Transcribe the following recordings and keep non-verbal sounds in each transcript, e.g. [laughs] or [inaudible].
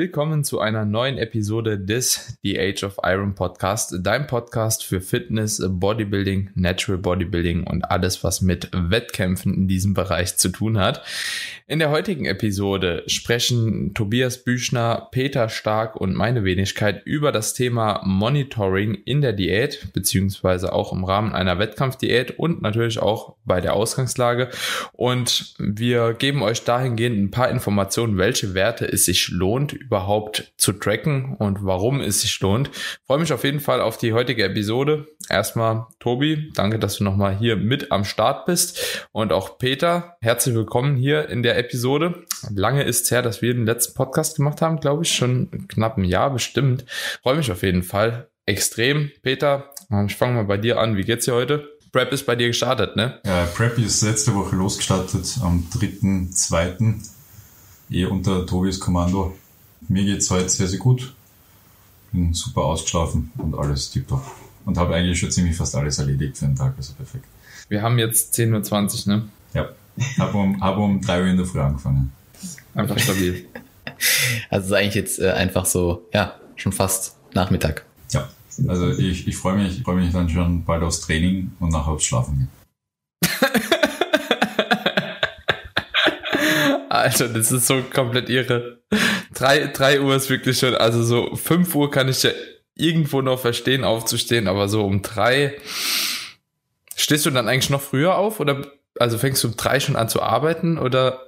willkommen zu einer neuen Episode des The Age of Iron Podcast, dein Podcast für Fitness, Bodybuilding, Natural Bodybuilding und alles, was mit Wettkämpfen in diesem Bereich zu tun hat. In der heutigen Episode sprechen Tobias Büchner, Peter Stark und meine Wenigkeit über das Thema Monitoring in der Diät, beziehungsweise auch im Rahmen einer Wettkampfdiät und natürlich auch bei der Ausgangslage. Und wir geben euch dahingehend ein paar Informationen, welche Werte es sich lohnt, überhaupt zu tracken und warum es sich lohnt. Freue mich auf jeden Fall auf die heutige Episode. Erstmal, Tobi, danke, dass du nochmal hier mit am Start bist. Und auch Peter, herzlich willkommen hier in der Episode. Lange ist es her, dass wir den letzten Podcast gemacht haben, glaube ich, schon knapp ein Jahr bestimmt. Freue mich auf jeden Fall extrem. Peter, ich fange mal bei dir an. Wie geht's dir heute? Prep ist bei dir gestartet, ne? Ja, Prep ist letzte Woche losgestartet, am 3.2. Eh unter Tobias Kommando. Mir geht's heute sehr, sehr gut. Bin super ausgeschlafen und alles tiptop. Und habe eigentlich schon ziemlich fast alles erledigt für den Tag, also perfekt. Wir haben jetzt 10.20 Uhr, ne? Ja. Habe um, hab um 3 Uhr in der Früh angefangen. Einfach stabil. [laughs] Also ist eigentlich jetzt äh, einfach so, ja, schon fast Nachmittag. Ja. Also ich, ich freue mich, ich freue mich dann schon bald aufs Training und nachher aufs Schlafen gehen. [laughs] Alter, das ist so komplett irre. 3, 3 Uhr ist wirklich schon, also so 5 Uhr kann ich ja irgendwo noch verstehen, aufzustehen, aber so um 3 stehst du dann eigentlich noch früher auf oder also fängst du um 3 schon an zu arbeiten oder?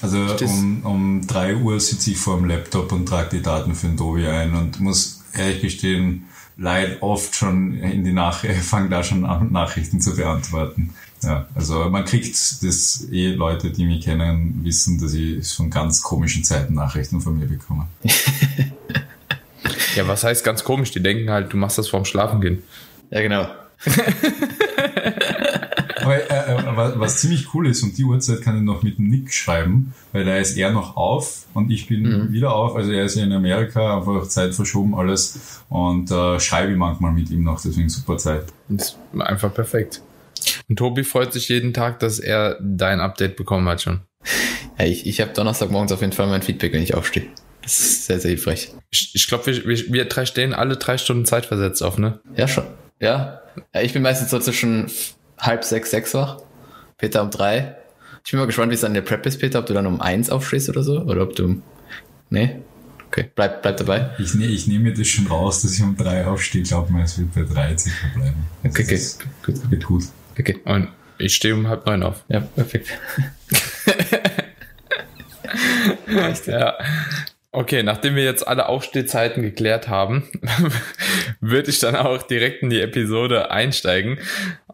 Also um, um 3 Uhr sitze ich vor dem Laptop und trage die Daten für den Dovi ein und muss ehrlich gestehen, leid oft schon in die Nach [laughs] fangen da schon an, Nachrichten zu beantworten. Ja, also man kriegt das eh Leute, die mich kennen, wissen, dass ich von ganz komischen Zeiten Nachrichten von mir bekomme. ja, was heißt ganz komisch? Die denken halt, du machst das vorm Schlafen gehen. Ja, genau. [laughs] Aber äh, äh, was, was ziemlich cool ist, und die Uhrzeit kann ich noch mit dem Nick schreiben, weil da ist er noch auf und ich bin mhm. wieder auf. Also er ist ja in Amerika, einfach Zeit verschoben, alles. Und äh, schreibe ich manchmal mit ihm noch, deswegen super Zeit. Das ist einfach perfekt. Und Tobi freut sich jeden Tag, dass er dein Update bekommen hat schon. Ja, ich, ich habe Donnerstagmorgens auf jeden Fall mein Feedback, wenn ich aufstehe. Das ist sehr, sehr hilfreich. Ich, ich glaube, wir, wir, wir drei stehen alle drei Stunden Zeit versetzt auf, ne? Ja, schon. Ja. ja ich bin meistens so zwischen halb sechs, sechs wach. Peter um drei. Ich bin mal gespannt, wie es an der Prep ist, Peter, ob du dann um eins aufstehst oder so. Oder ob du. Nee? Okay, bleib, bleib dabei. Ich, ne, ich nehme das schon raus, dass ich um drei aufstehe. Ich glaube mal, es wird bei drei circa bleiben. Okay, okay. Gut. Wird gut. Okay. Und ich stehe um halb neun auf. Ja, perfekt. [laughs] ja. Okay, nachdem wir jetzt alle Aufstehzeiten geklärt haben, [laughs] würde ich dann auch direkt in die Episode einsteigen.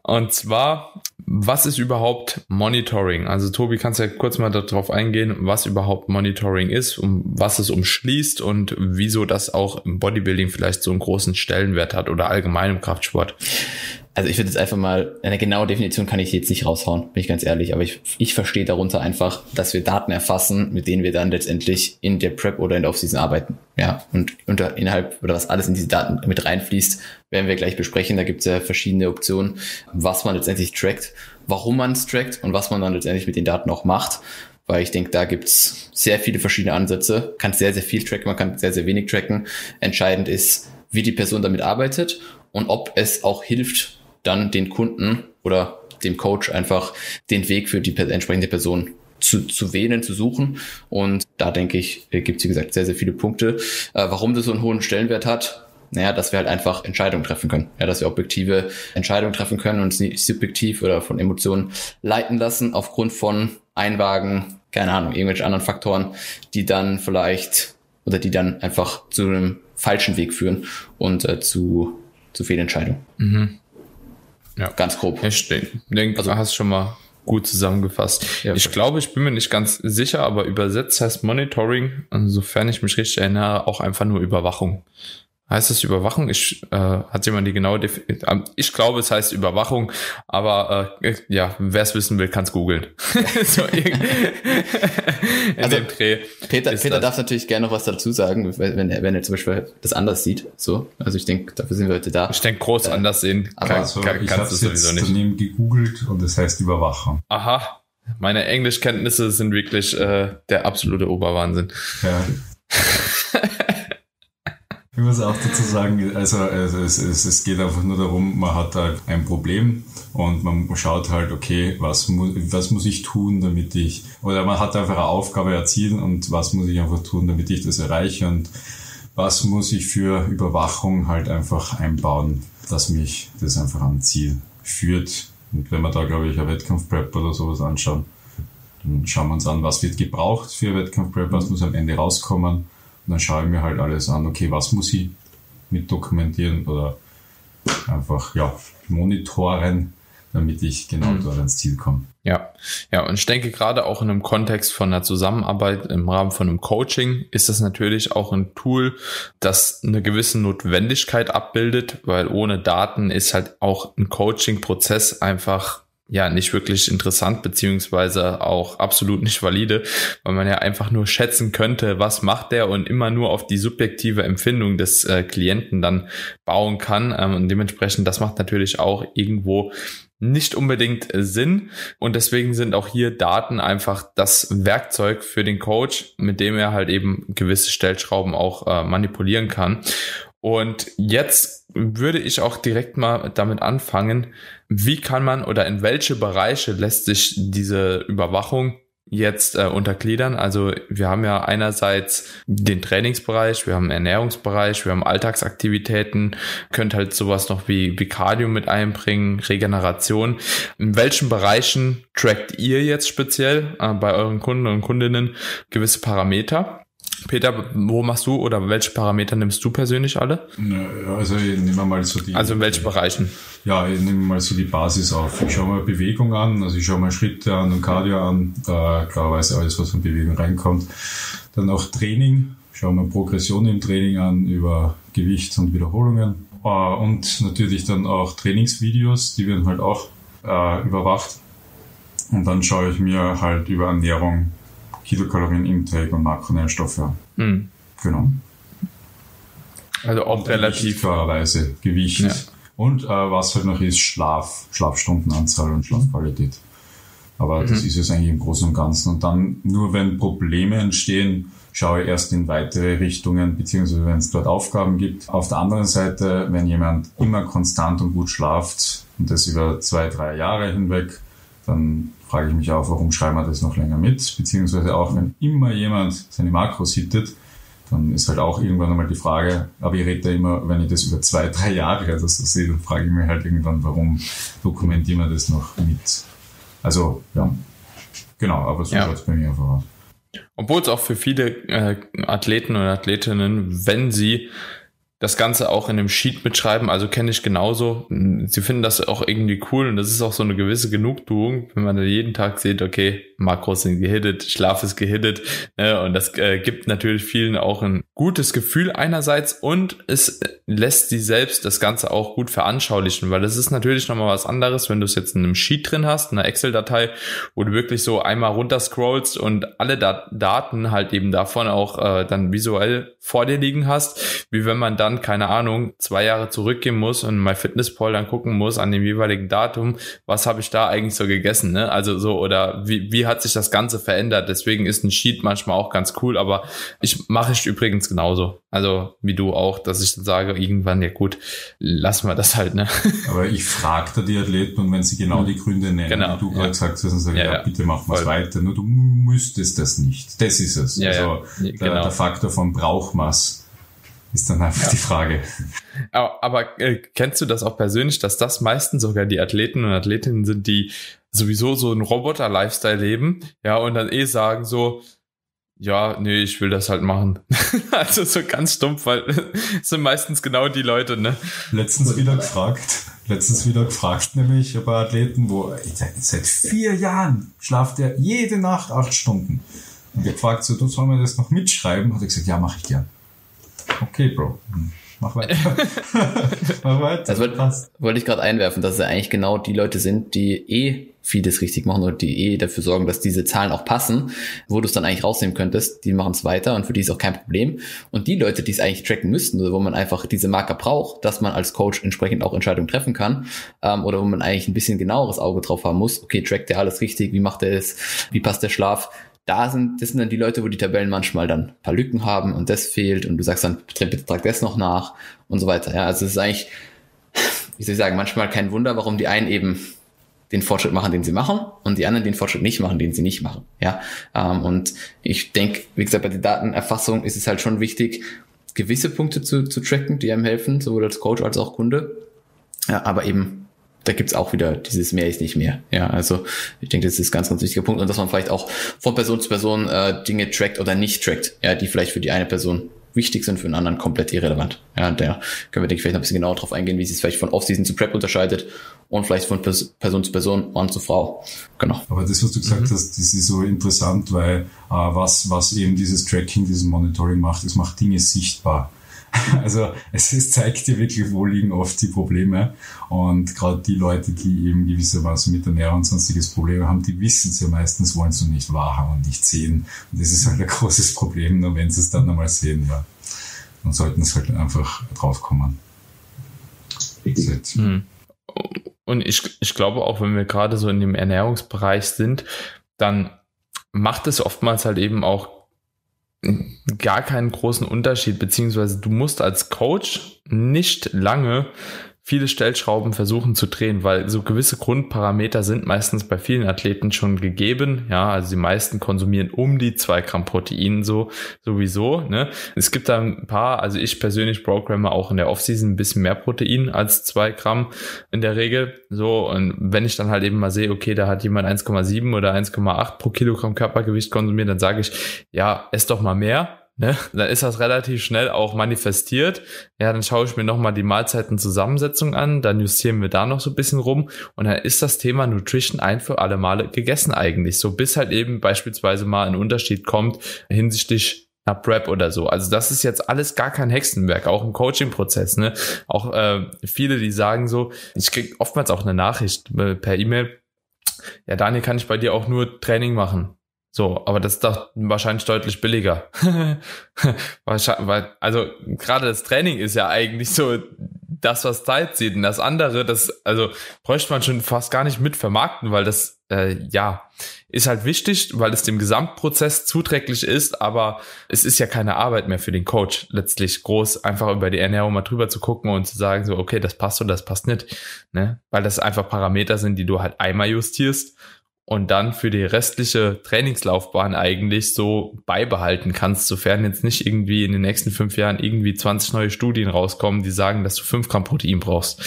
Und zwar, was ist überhaupt Monitoring? Also Tobi, kannst ja kurz mal darauf eingehen, was überhaupt Monitoring ist, um was es umschließt und wieso das auch im Bodybuilding vielleicht so einen großen Stellenwert hat oder allgemein im Kraftsport also ich würde jetzt einfach mal, eine genaue Definition kann ich jetzt nicht raushauen, bin ich ganz ehrlich, aber ich, ich verstehe darunter einfach, dass wir Daten erfassen, mit denen wir dann letztendlich in der Prep oder in der Offseason arbeiten. Ja, und unter, innerhalb oder was alles in diese Daten mit reinfließt, werden wir gleich besprechen. Da gibt es ja verschiedene Optionen, was man letztendlich trackt, warum man es trackt und was man dann letztendlich mit den Daten auch macht. Weil ich denke, da gibt's sehr viele verschiedene Ansätze. Kann sehr, sehr viel tracken, man kann sehr, sehr wenig tracken. Entscheidend ist, wie die Person damit arbeitet und ob es auch hilft, dann den Kunden oder dem Coach einfach den Weg für die entsprechende Person zu, zu wählen, zu suchen. Und da denke ich, gibt es, wie gesagt, sehr, sehr viele Punkte. Äh, warum das so einen hohen Stellenwert hat, naja, dass wir halt einfach Entscheidungen treffen können. Ja, dass wir objektive Entscheidungen treffen können und uns nicht subjektiv oder von Emotionen leiten lassen aufgrund von Einwagen, keine Ahnung, irgendwelche anderen Faktoren, die dann vielleicht oder die dann einfach zu einem falschen Weg führen und äh, zu, zu Fehlentscheidungen. Mhm. Ja. Ganz grob. Ich denke, also, du hast schon mal gut zusammengefasst. Ja, ich glaube, ich bin mir nicht ganz sicher, aber übersetzt heißt Monitoring, sofern ich mich richtig erinnere, auch einfach nur Überwachung. Heißt es Überwachung? Ich, äh, hat jemand die genaue Definition? Ich glaube, es heißt Überwachung, aber äh, ja, wer es wissen will, kann es googeln. [laughs] so [laughs] also, Peter, Peter darf natürlich gerne noch was dazu sagen, wenn er, wenn er zum Beispiel das anders sieht. So, also ich denke, dafür sind wir heute da. Ich denke, groß äh, anders sehen aber kann, also, kann, ich kannst du sowieso nicht. daneben gegoogelt und das heißt Überwachung. Aha, meine Englischkenntnisse sind wirklich äh, der absolute Oberwahnsinn. Ja. [laughs] Ich muss auch dazu sagen, also, also es, es, es geht einfach nur darum, man hat halt ein Problem und man schaut halt, okay, was, mu was muss ich tun, damit ich, oder man hat einfach eine Aufgabe erzielen und was muss ich einfach tun, damit ich das erreiche und was muss ich für Überwachung halt einfach einbauen, dass mich das einfach am Ziel führt. Und wenn wir da, glaube ich, ein Wettkampfprep oder sowas anschauen, dann schauen wir uns an, was wird gebraucht für Wettkampfprep, was muss am Ende rauskommen und dann schaue ich mir halt alles an, okay, was muss ich mit dokumentieren oder einfach, ja, monitoren, damit ich genau mhm. dort ans Ziel komme. Ja, ja, und ich denke gerade auch in einem Kontext von einer Zusammenarbeit im Rahmen von einem Coaching ist das natürlich auch ein Tool, das eine gewisse Notwendigkeit abbildet, weil ohne Daten ist halt auch ein Coaching-Prozess einfach ja nicht wirklich interessant beziehungsweise auch absolut nicht valide, weil man ja einfach nur schätzen könnte, was macht der und immer nur auf die subjektive Empfindung des äh, Klienten dann bauen kann. Ähm, und dementsprechend, das macht natürlich auch irgendwo nicht unbedingt Sinn. Und deswegen sind auch hier Daten einfach das Werkzeug für den Coach, mit dem er halt eben gewisse Stellschrauben auch äh, manipulieren kann. Und jetzt würde ich auch direkt mal damit anfangen, wie kann man oder in welche Bereiche lässt sich diese Überwachung jetzt äh, untergliedern. Also wir haben ja einerseits den Trainingsbereich, wir haben Ernährungsbereich, wir haben Alltagsaktivitäten, könnt halt sowas noch wie, wie Cardio mit einbringen, Regeneration. In welchen Bereichen trackt ihr jetzt speziell äh, bei euren Kunden und Kundinnen gewisse Parameter? Peter, wo machst du oder welche Parameter nimmst du persönlich alle? Also ich nehme mal so die. Also in welchen Bereichen? Ja, ich nehme mal so die Basis auf. Ich schaue mal Bewegung an, also ich schaue mal Schritte an und Cardio an, da klarerweise alles, was von Bewegung reinkommt. Dann auch Training, schaue mal Progression im Training an über Gewicht und Wiederholungen. Äh, und natürlich dann auch Trainingsvideos, die werden halt auch äh, überwacht. Und dann schaue ich mir halt über Ernährung Kilokalorien-Intake und Makronährstoffe. Mhm. Genau. Also auch und relativ. Klarerweise Gewicht. Ja. Und äh, was halt noch ist, Schlaf, Schlafstundenanzahl und Schlafqualität. Aber mhm. das ist es eigentlich im Großen und Ganzen. Und dann nur wenn Probleme entstehen, schaue ich erst in weitere Richtungen, beziehungsweise wenn es dort Aufgaben gibt. Auf der anderen Seite, wenn jemand immer konstant und gut schlaft und das über zwei, drei Jahre hinweg, dann frage ich mich auch, warum schreiben wir das noch länger mit? Beziehungsweise auch, wenn immer jemand seine Makros hittet, dann ist halt auch irgendwann einmal die Frage, aber ich rede da immer, wenn ich das über zwei, drei Jahre oder so sehe, dann frage ich mich halt irgendwann, warum dokumentieren wir das noch mit? Also, ja, genau, aber so ja. schaut es bei mir einfach aus. Obwohl es auch für viele äh, Athleten und Athletinnen, wenn sie das Ganze auch in einem Sheet mitschreiben, also kenne ich genauso. Sie finden das auch irgendwie cool und das ist auch so eine gewisse Genugtuung, wenn man jeden Tag sieht, okay, Makros sind gehittet, Schlaf ist gehittet ne, und das äh, gibt natürlich vielen auch ein gutes Gefühl einerseits und es lässt sie selbst das Ganze auch gut veranschaulichen, weil es ist natürlich nochmal was anderes, wenn du es jetzt in einem Sheet drin hast, in einer Excel-Datei, wo du wirklich so einmal runterscrollst und alle Dat Daten halt eben davon auch äh, dann visuell vor dir liegen hast, wie wenn man da dann, keine Ahnung, zwei Jahre zurückgehen muss und MyFitnessPal dann gucken muss an dem jeweiligen Datum, was habe ich da eigentlich so gegessen, ne? Also so, oder wie, wie hat sich das Ganze verändert? Deswegen ist ein Sheet manchmal auch ganz cool, aber ich mache ich übrigens genauso. Also wie du auch, dass ich dann sage, irgendwann, ja gut, lassen wir das halt, ne? [laughs] Aber ich frage da die Athleten und wenn sie genau die Gründe nennen, genau, wie du gerade ja. gesagt hast, dann sage ich, ja, ja, bitte mach mal weiter. Nur du müsstest das nicht. Das ist es. Ja, also ja, genau. der, der Faktor von Brauchmaß ist dann einfach ja. die Frage. Aber, aber äh, kennst du das auch persönlich, dass das meistens sogar die Athleten und Athletinnen sind, die sowieso so einen Roboter-Lifestyle leben, ja, und dann eh sagen so, ja, nee, ich will das halt machen. [laughs] also so ganz stumpf, weil [laughs] sind meistens genau die Leute, ne? Letztens wieder gefragt, letztens wieder gefragt, nämlich bei Athleten, wo seit, vier Jahren schlaft er jede Nacht acht Stunden. Und wir gefragt, so, du soll mir das noch mitschreiben? Hat er gesagt, ja, mache ich gern. Okay, Bro. Mach weiter. [laughs] Mach weiter. Das wollte, wollte ich gerade einwerfen, dass es eigentlich genau die Leute sind, die eh vieles richtig machen oder die eh dafür sorgen, dass diese Zahlen auch passen, wo du es dann eigentlich rausnehmen könntest, die machen es weiter und für die ist auch kein Problem. Und die Leute, die es eigentlich tracken müssten oder wo man einfach diese Marker braucht, dass man als Coach entsprechend auch Entscheidungen treffen kann ähm, oder wo man eigentlich ein bisschen genaueres Auge drauf haben muss, okay, trackt der alles richtig, wie macht er es, wie passt der Schlaf, da sind, das sind dann die Leute, wo die Tabellen manchmal dann ein paar Lücken haben und das fehlt und du sagst dann, bitte trag das noch nach und so weiter. Ja, also es ist eigentlich, wie soll ich sagen, manchmal kein Wunder, warum die einen eben den Fortschritt machen, den sie machen, und die anderen den Fortschritt nicht machen, den sie nicht machen. Ja, ähm, und ich denke, wie gesagt, bei der Datenerfassung ist es halt schon wichtig, gewisse Punkte zu, zu tracken, die einem helfen, sowohl als Coach als auch Kunde. Ja, aber eben da gibt's auch wieder dieses mehr ist nicht mehr. Ja, also ich denke, das ist ein ganz, ganz wichtiger Punkt und dass man vielleicht auch von Person zu Person äh, Dinge trackt oder nicht trackt, ja, die vielleicht für die eine Person wichtig sind, für einen anderen komplett irrelevant. Ja, da können wir, denke ich, vielleicht noch ein bisschen genauer drauf eingehen, wie sich es vielleicht von Off-Season zu Prep unterscheidet und vielleicht von Person zu Person, Mann zu Frau. Genau. Aber das, was du gesagt mhm. hast, das ist so interessant, weil äh, was, was eben dieses Tracking, dieses Monitoring macht, es macht Dinge sichtbar. [laughs] Also es ist, zeigt dir wirklich, wo liegen oft die Probleme. Und gerade die Leute, die eben gewissermaßen mit Ernährung und sonstiges Probleme haben, die wissen es ja meistens, wollen es nur nicht wahrhaben und nicht sehen. Und das ist halt ein [laughs] großes Problem, nur wenn sie es dann einmal sehen, ja. Dann sollten es halt einfach draufkommen. Hm. Und ich, ich glaube auch, wenn wir gerade so in dem Ernährungsbereich sind, dann macht es oftmals halt eben auch gar keinen großen Unterschied, beziehungsweise du musst als Coach nicht lange viele Stellschrauben versuchen zu drehen, weil so gewisse Grundparameter sind meistens bei vielen Athleten schon gegeben. Ja, also die meisten konsumieren um die zwei Gramm Protein so sowieso. Ne? Es gibt da ein paar, also ich persönlich programme auch in der Offseason ein bisschen mehr Protein als zwei Gramm in der Regel. So, und wenn ich dann halt eben mal sehe, okay, da hat jemand 1,7 oder 1,8 pro Kilogramm Körpergewicht konsumiert, dann sage ich, ja, ess doch mal mehr ne, dann ist das relativ schnell auch manifestiert. Ja, dann schaue ich mir nochmal die Mahlzeitenzusammensetzung an, dann justieren wir da noch so ein bisschen rum und dann ist das Thema Nutrition ein für alle Male gegessen eigentlich. So bis halt eben beispielsweise mal ein Unterschied kommt hinsichtlich einer Prep oder so. Also das ist jetzt alles gar kein Hexenwerk, auch im Coaching-Prozess. Ne? Auch äh, viele, die sagen so, ich krieg oftmals auch eine Nachricht äh, per E-Mail, ja, Daniel, kann ich bei dir auch nur Training machen? So, aber das ist doch wahrscheinlich deutlich billiger. [laughs] also gerade das Training ist ja eigentlich so das, was Zeit sieht. Und das andere, das, also bräuchte man schon fast gar nicht mit vermarkten, weil das, äh, ja, ist halt wichtig, weil es dem Gesamtprozess zuträglich ist, aber es ist ja keine Arbeit mehr für den Coach, letztlich groß einfach über die Ernährung mal drüber zu gucken und zu sagen, so, okay, das passt oder das passt nicht. Ne? Weil das einfach Parameter sind, die du halt einmal justierst und dann für die restliche Trainingslaufbahn eigentlich so beibehalten kannst, sofern jetzt nicht irgendwie in den nächsten fünf Jahren irgendwie 20 neue Studien rauskommen, die sagen, dass du fünf Gramm Protein brauchst.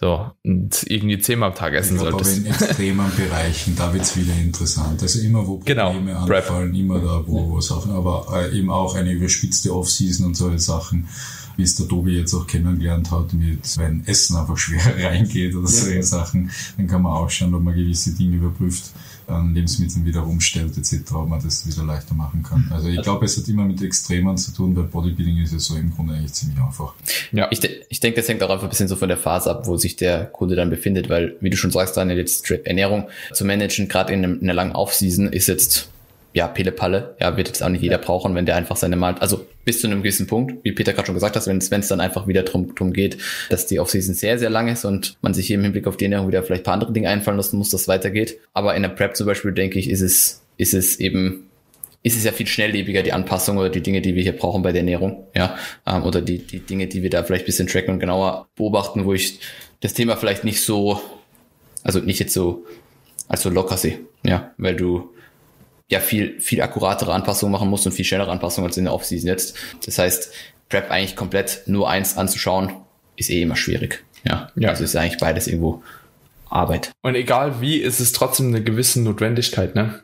So, und irgendwie zehnmal am Tag essen ich glaub, solltest. Aber in extremen Bereichen, da wird's wieder interessant. Also immer, wo genau, Probleme genau, anfallen, Prep. immer da, wo, wo Sachen, aber äh, eben auch eine überspitzte Offseason und solche Sachen wie es der Tobi jetzt auch kennengelernt hat, mit wenn Essen einfach schwer [laughs] reingeht oder solche Sachen, dann kann man auch schauen, ob man gewisse Dinge überprüft, an Lebensmitteln wieder umstellt etc., ob man das wieder leichter machen kann. Also ich glaube, es hat immer mit Extremen zu tun, weil Bodybuilding ist ja so im Grunde eigentlich ziemlich einfach. Ja. Ich, de ich denke, das hängt auch einfach ein bisschen so von der Phase ab, wo sich der Kunde dann befindet, weil, wie du schon sagst, jetzt Ernährung zu managen, gerade in, in einer langen Aufseason, ist jetzt ja, Pille-Palle, ja, wird jetzt auch nicht jeder brauchen, wenn der einfach seine Mal, also bis zu einem gewissen Punkt, wie Peter gerade schon gesagt hat, wenn es dann einfach wieder drum, drum geht, dass die Offseason sehr, sehr lang ist und man sich hier im Hinblick auf die Ernährung wieder vielleicht ein paar andere Dinge einfallen lassen muss, dass es weitergeht. Aber in der Prep zum Beispiel, denke ich, ist es, ist es eben ist es ja viel schnelllebiger, die Anpassung oder die Dinge, die wir hier brauchen bei der Ernährung, ja, ähm, oder die, die Dinge, die wir da vielleicht bisschen tracken und genauer beobachten, wo ich das Thema vielleicht nicht so, also nicht jetzt so, als so locker sehe, ja, weil du ja viel, viel akkuratere Anpassungen machen musst und viel schnellere Anpassungen als in der Offseason jetzt. Das heißt, Prep eigentlich komplett nur eins anzuschauen, ist eh immer schwierig. Ja, ja. also ist eigentlich beides irgendwo Arbeit. Und egal wie, ist es trotzdem eine gewisse Notwendigkeit, ne?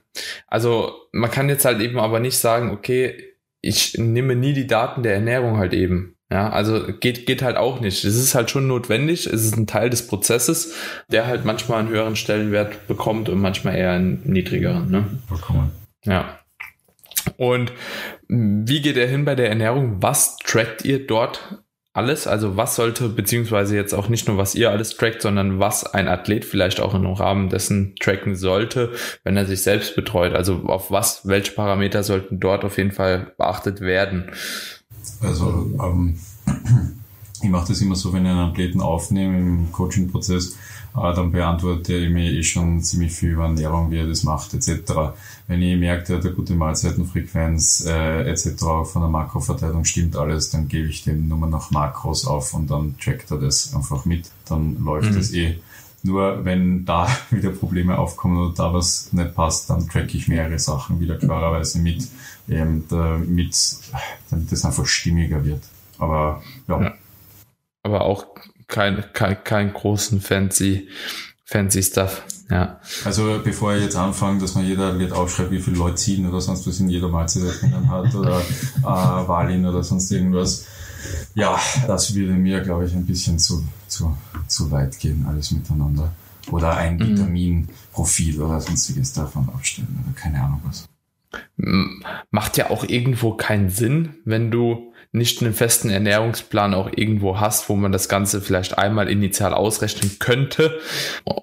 Also man kann jetzt halt eben aber nicht sagen, okay, ich nehme nie die Daten der Ernährung halt eben. Ja, also geht, geht halt auch nicht. Es ist halt schon notwendig. Es ist ein Teil des Prozesses, der halt manchmal einen höheren Stellenwert bekommt und manchmal eher einen niedrigeren. Ne? Vollkommen. Ja. Und wie geht er hin bei der Ernährung? Was trackt ihr dort alles? Also was sollte, beziehungsweise jetzt auch nicht nur, was ihr alles trackt, sondern was ein Athlet vielleicht auch im Rahmen dessen tracken sollte, wenn er sich selbst betreut? Also auf was, welche Parameter sollten dort auf jeden Fall beachtet werden? Also ähm, [clears throat] ich mache das immer so, wenn ich einen Athleten aufnehme im Coaching-Prozess, äh, dann beantwortet er mir eh schon ziemlich viel über Ernährung, wie er das macht, etc. Wenn ich merke, der hat eine gute Mahlzeitenfrequenz, äh, etc. von der Makroverteilung stimmt alles, dann gebe ich dem nur noch Makros auf und dann trackt er das einfach mit. Dann läuft mhm. das eh. Nur wenn da [laughs] wieder Probleme aufkommen oder da was nicht passt, dann track ich mehrere Sachen wieder klarerweise mit, ähm, damit, damit das einfach stimmiger wird. Aber ja. ja aber auch kein, kein, kein großen fancy, fancy Stuff. Ja. Also bevor ich jetzt anfange, dass man jeder wird aufschreibt, wie viele Leute ziehen oder sonst was in jeder Mahlzeit drinnen hat oder äh, Walin oder sonst irgendwas. Ja, das würde mir, glaube ich, ein bisschen zu, zu, zu weit gehen, alles miteinander. Oder ein mhm. Vitaminprofil oder sonstiges davon aufstellen oder keine Ahnung was. Macht ja auch irgendwo keinen Sinn, wenn du nicht einen festen Ernährungsplan auch irgendwo hast, wo man das Ganze vielleicht einmal initial ausrechnen könnte.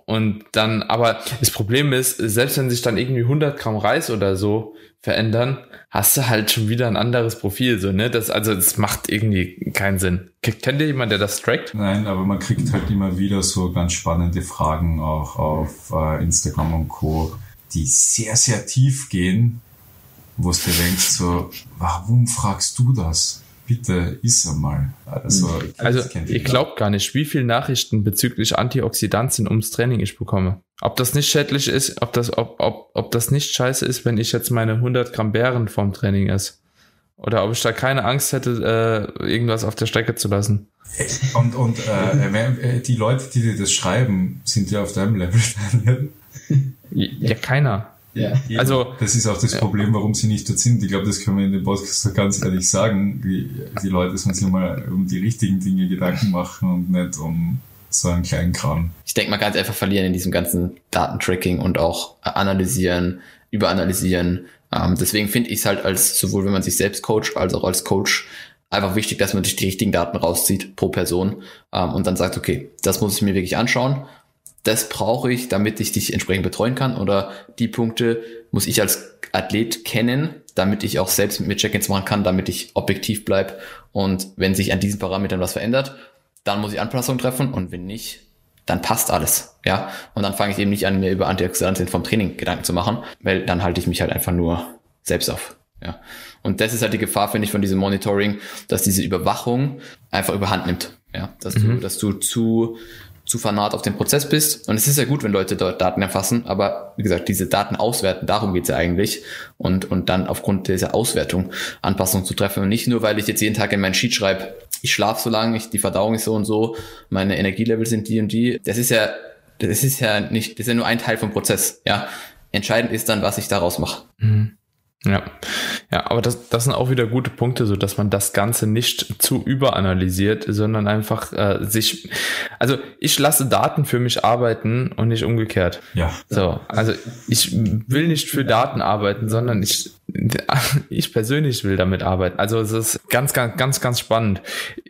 Und dann, aber das Problem ist, selbst wenn sich dann irgendwie 100 Gramm Reis oder so verändern, hast du halt schon wieder ein anderes Profil, so, ne? Das, also, das macht irgendwie keinen Sinn. Kennt ihr jemanden, der das trackt? Nein, aber man kriegt halt immer wieder so ganz spannende Fragen auch auf äh, Instagram und Co., die sehr, sehr tief gehen, wo du denkst so, warum fragst du das? bitte iss einmal. Also, hm. also ich glaube gar nicht, wie viele Nachrichten bezüglich Antioxidantien ums Training ich bekomme. Ob das nicht schädlich ist, ob das, ob, ob, ob das nicht scheiße ist, wenn ich jetzt meine 100 Gramm Beeren vom Training esse. Oder ob ich da keine Angst hätte, äh, irgendwas auf der Strecke zu lassen. Und, und äh, die Leute, die dir das schreiben, sind ja auf deinem Level. ja, keiner. Ja. Also, das ist auch das Problem, warum sie nicht dort sind. Ich glaube, das können wir in dem Podcast ganz ehrlich sagen. Die, die Leute sollen sich mal um die richtigen Dinge Gedanken machen und nicht um so einen kleinen Kram. Ich denke, man kann es einfach verlieren in diesem ganzen Datentracking und auch analysieren, überanalysieren. Ähm, deswegen finde ich es halt als, sowohl wenn man sich selbst coacht, als auch als Coach, einfach wichtig, dass man sich die richtigen Daten rauszieht pro Person ähm, und dann sagt, okay, das muss ich mir wirklich anschauen das brauche ich, damit ich dich entsprechend betreuen kann oder die Punkte muss ich als Athlet kennen, damit ich auch selbst mit mir Check-ins machen kann, damit ich objektiv bleibe und wenn sich an diesen Parametern was verändert, dann muss ich Anpassungen treffen und wenn nicht, dann passt alles, ja. Und dann fange ich eben nicht an, mir über Antioxidantien vom Training Gedanken zu machen, weil dann halte ich mich halt einfach nur selbst auf, ja. Und das ist halt die Gefahr, finde ich, von diesem Monitoring, dass diese Überwachung einfach überhand nimmt, ja. Dass mhm. du, dass du zu zu fanat auf den Prozess bist. Und es ist ja gut, wenn Leute dort Daten erfassen, aber wie gesagt, diese Daten auswerten, darum geht's ja eigentlich. Und, und dann aufgrund dieser Auswertung Anpassungen zu treffen. Und nicht nur, weil ich jetzt jeden Tag in mein Sheet schreibe, ich schlafe so lange, ich, die Verdauung ist so und so, meine Energielevel sind die und die. Das ist ja, das ist ja nicht, das ist ja nur ein Teil vom Prozess. Ja, entscheidend ist dann, was ich daraus mache. Mhm. Ja, ja, aber das, das sind auch wieder gute Punkte, so dass man das Ganze nicht zu überanalysiert, sondern einfach äh, sich, also ich lasse Daten für mich arbeiten und nicht umgekehrt. Ja. So, also ich will nicht für Daten arbeiten, sondern ich [laughs] ich persönlich will damit arbeiten. Also es ist ganz, ganz, ganz, ganz spannend.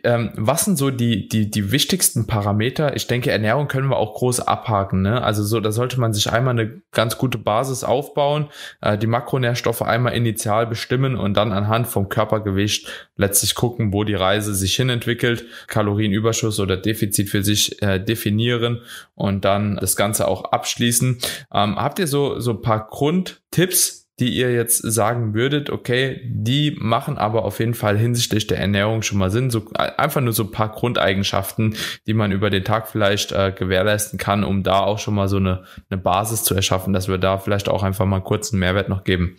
Ähm, was sind so die, die, die wichtigsten Parameter? Ich denke, Ernährung können wir auch groß abhaken. Ne? Also so, da sollte man sich einmal eine ganz gute Basis aufbauen, äh, die Makronährstoffe einmal initial bestimmen und dann anhand vom Körpergewicht letztlich gucken, wo die Reise sich hinentwickelt, Kalorienüberschuss oder Defizit für sich äh, definieren und dann das Ganze auch abschließen. Ähm, habt ihr so, so ein paar Grundtipps, die ihr jetzt sagen würdet, okay, die machen aber auf jeden Fall hinsichtlich der Ernährung schon mal Sinn. So einfach nur so ein paar Grundeigenschaften, die man über den Tag vielleicht äh, gewährleisten kann, um da auch schon mal so eine, eine Basis zu erschaffen, dass wir da vielleicht auch einfach mal einen kurzen Mehrwert noch geben.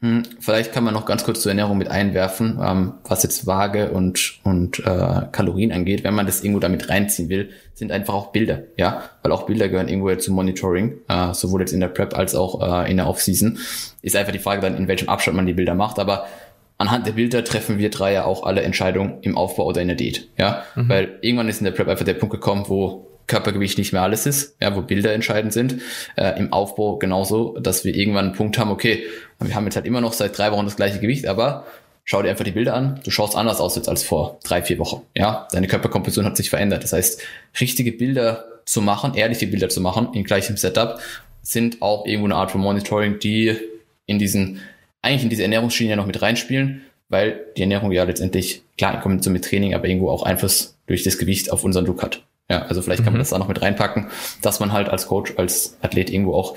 Hm, vielleicht kann man noch ganz kurz zur Ernährung mit einwerfen, ähm, was jetzt Waage und, und äh, Kalorien angeht. Wenn man das irgendwo damit reinziehen will, sind einfach auch Bilder, ja, weil auch Bilder gehören irgendwo zum Monitoring, äh, sowohl jetzt in der Prep als auch äh, in der Offseason. Ist einfach die Frage dann, in welchem Abstand man die Bilder macht, aber anhand der Bilder treffen wir drei ja auch alle Entscheidungen im Aufbau oder in der Diät, ja, mhm. weil irgendwann ist in der Prep einfach der Punkt gekommen, wo Körpergewicht nicht mehr alles ist, ja, wo Bilder entscheidend sind. Äh, Im Aufbau genauso, dass wir irgendwann einen Punkt haben, okay, wir haben jetzt halt immer noch seit drei Wochen das gleiche Gewicht, aber schau dir einfach die Bilder an. Du schaust anders aus jetzt als vor drei, vier Wochen. Ja, deine Körperkomposition hat sich verändert. Das heißt, richtige Bilder zu machen, ehrliche Bilder zu machen in gleichem Setup, sind auch irgendwo eine Art von Monitoring, die in diesen, eigentlich in diese Ernährungsschiene ja noch mit reinspielen, weil die Ernährung ja letztendlich, klar, in Kombination mit Training, aber irgendwo auch Einfluss durch das Gewicht auf unseren Look hat. Ja, also vielleicht kann man mhm. das da noch mit reinpacken, dass man halt als Coach, als Athlet irgendwo auch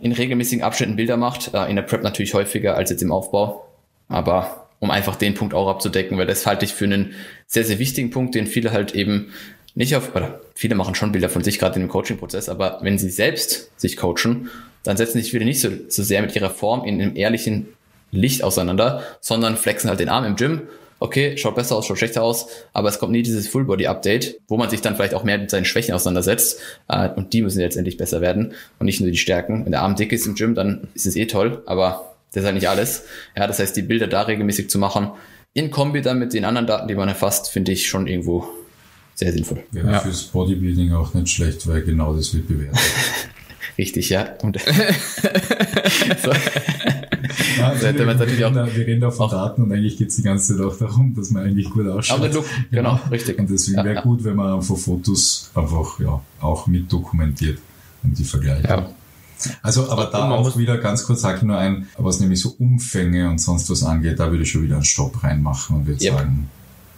in regelmäßigen Abschnitten Bilder macht. Äh, in der Prep natürlich häufiger als jetzt im Aufbau. Aber um einfach den Punkt auch abzudecken, weil das halte ich für einen sehr, sehr wichtigen Punkt, den viele halt eben nicht auf, oder viele machen schon Bilder von sich gerade in dem Coaching-Prozess, aber wenn sie selbst sich coachen, dann setzen sich viele nicht so, so sehr mit ihrer Form in einem ehrlichen Licht auseinander, sondern flexen halt den Arm im Gym. Okay, schaut besser aus, schaut schlechter aus, aber es kommt nie dieses Full-Body-Update, wo man sich dann vielleicht auch mehr mit seinen Schwächen auseinandersetzt. Äh, und die müssen letztendlich besser werden und nicht nur die Stärken. Wenn der Arm dick ist im Gym, dann ist es eh toll, aber das ist halt nicht alles. Ja, das heißt, die Bilder da regelmäßig zu machen, in Kombi dann mit den anderen Daten, die man erfasst, finde ich schon irgendwo sehr sinnvoll. Ja, ja. fürs Bodybuilding auch nicht schlecht, weil genau das wird bewertet. [laughs] Richtig, ja. Und [laughs] so. Ja, also wir, natürlich auch, da, wir reden da von Daten und eigentlich geht es die ganze Zeit auch darum, dass man eigentlich gut ausschaut. Aber Look, genau, richtig. Und deswegen ja, wäre ja. gut, wenn man einfach Fotos einfach ja, auch mit dokumentiert und die vergleicht. Ja. Also, aber da auch wieder ganz kurz sage ich nur ein, was nämlich so Umfänge und sonst was angeht, da würde ich schon wieder einen Stopp reinmachen und würde yep. sagen,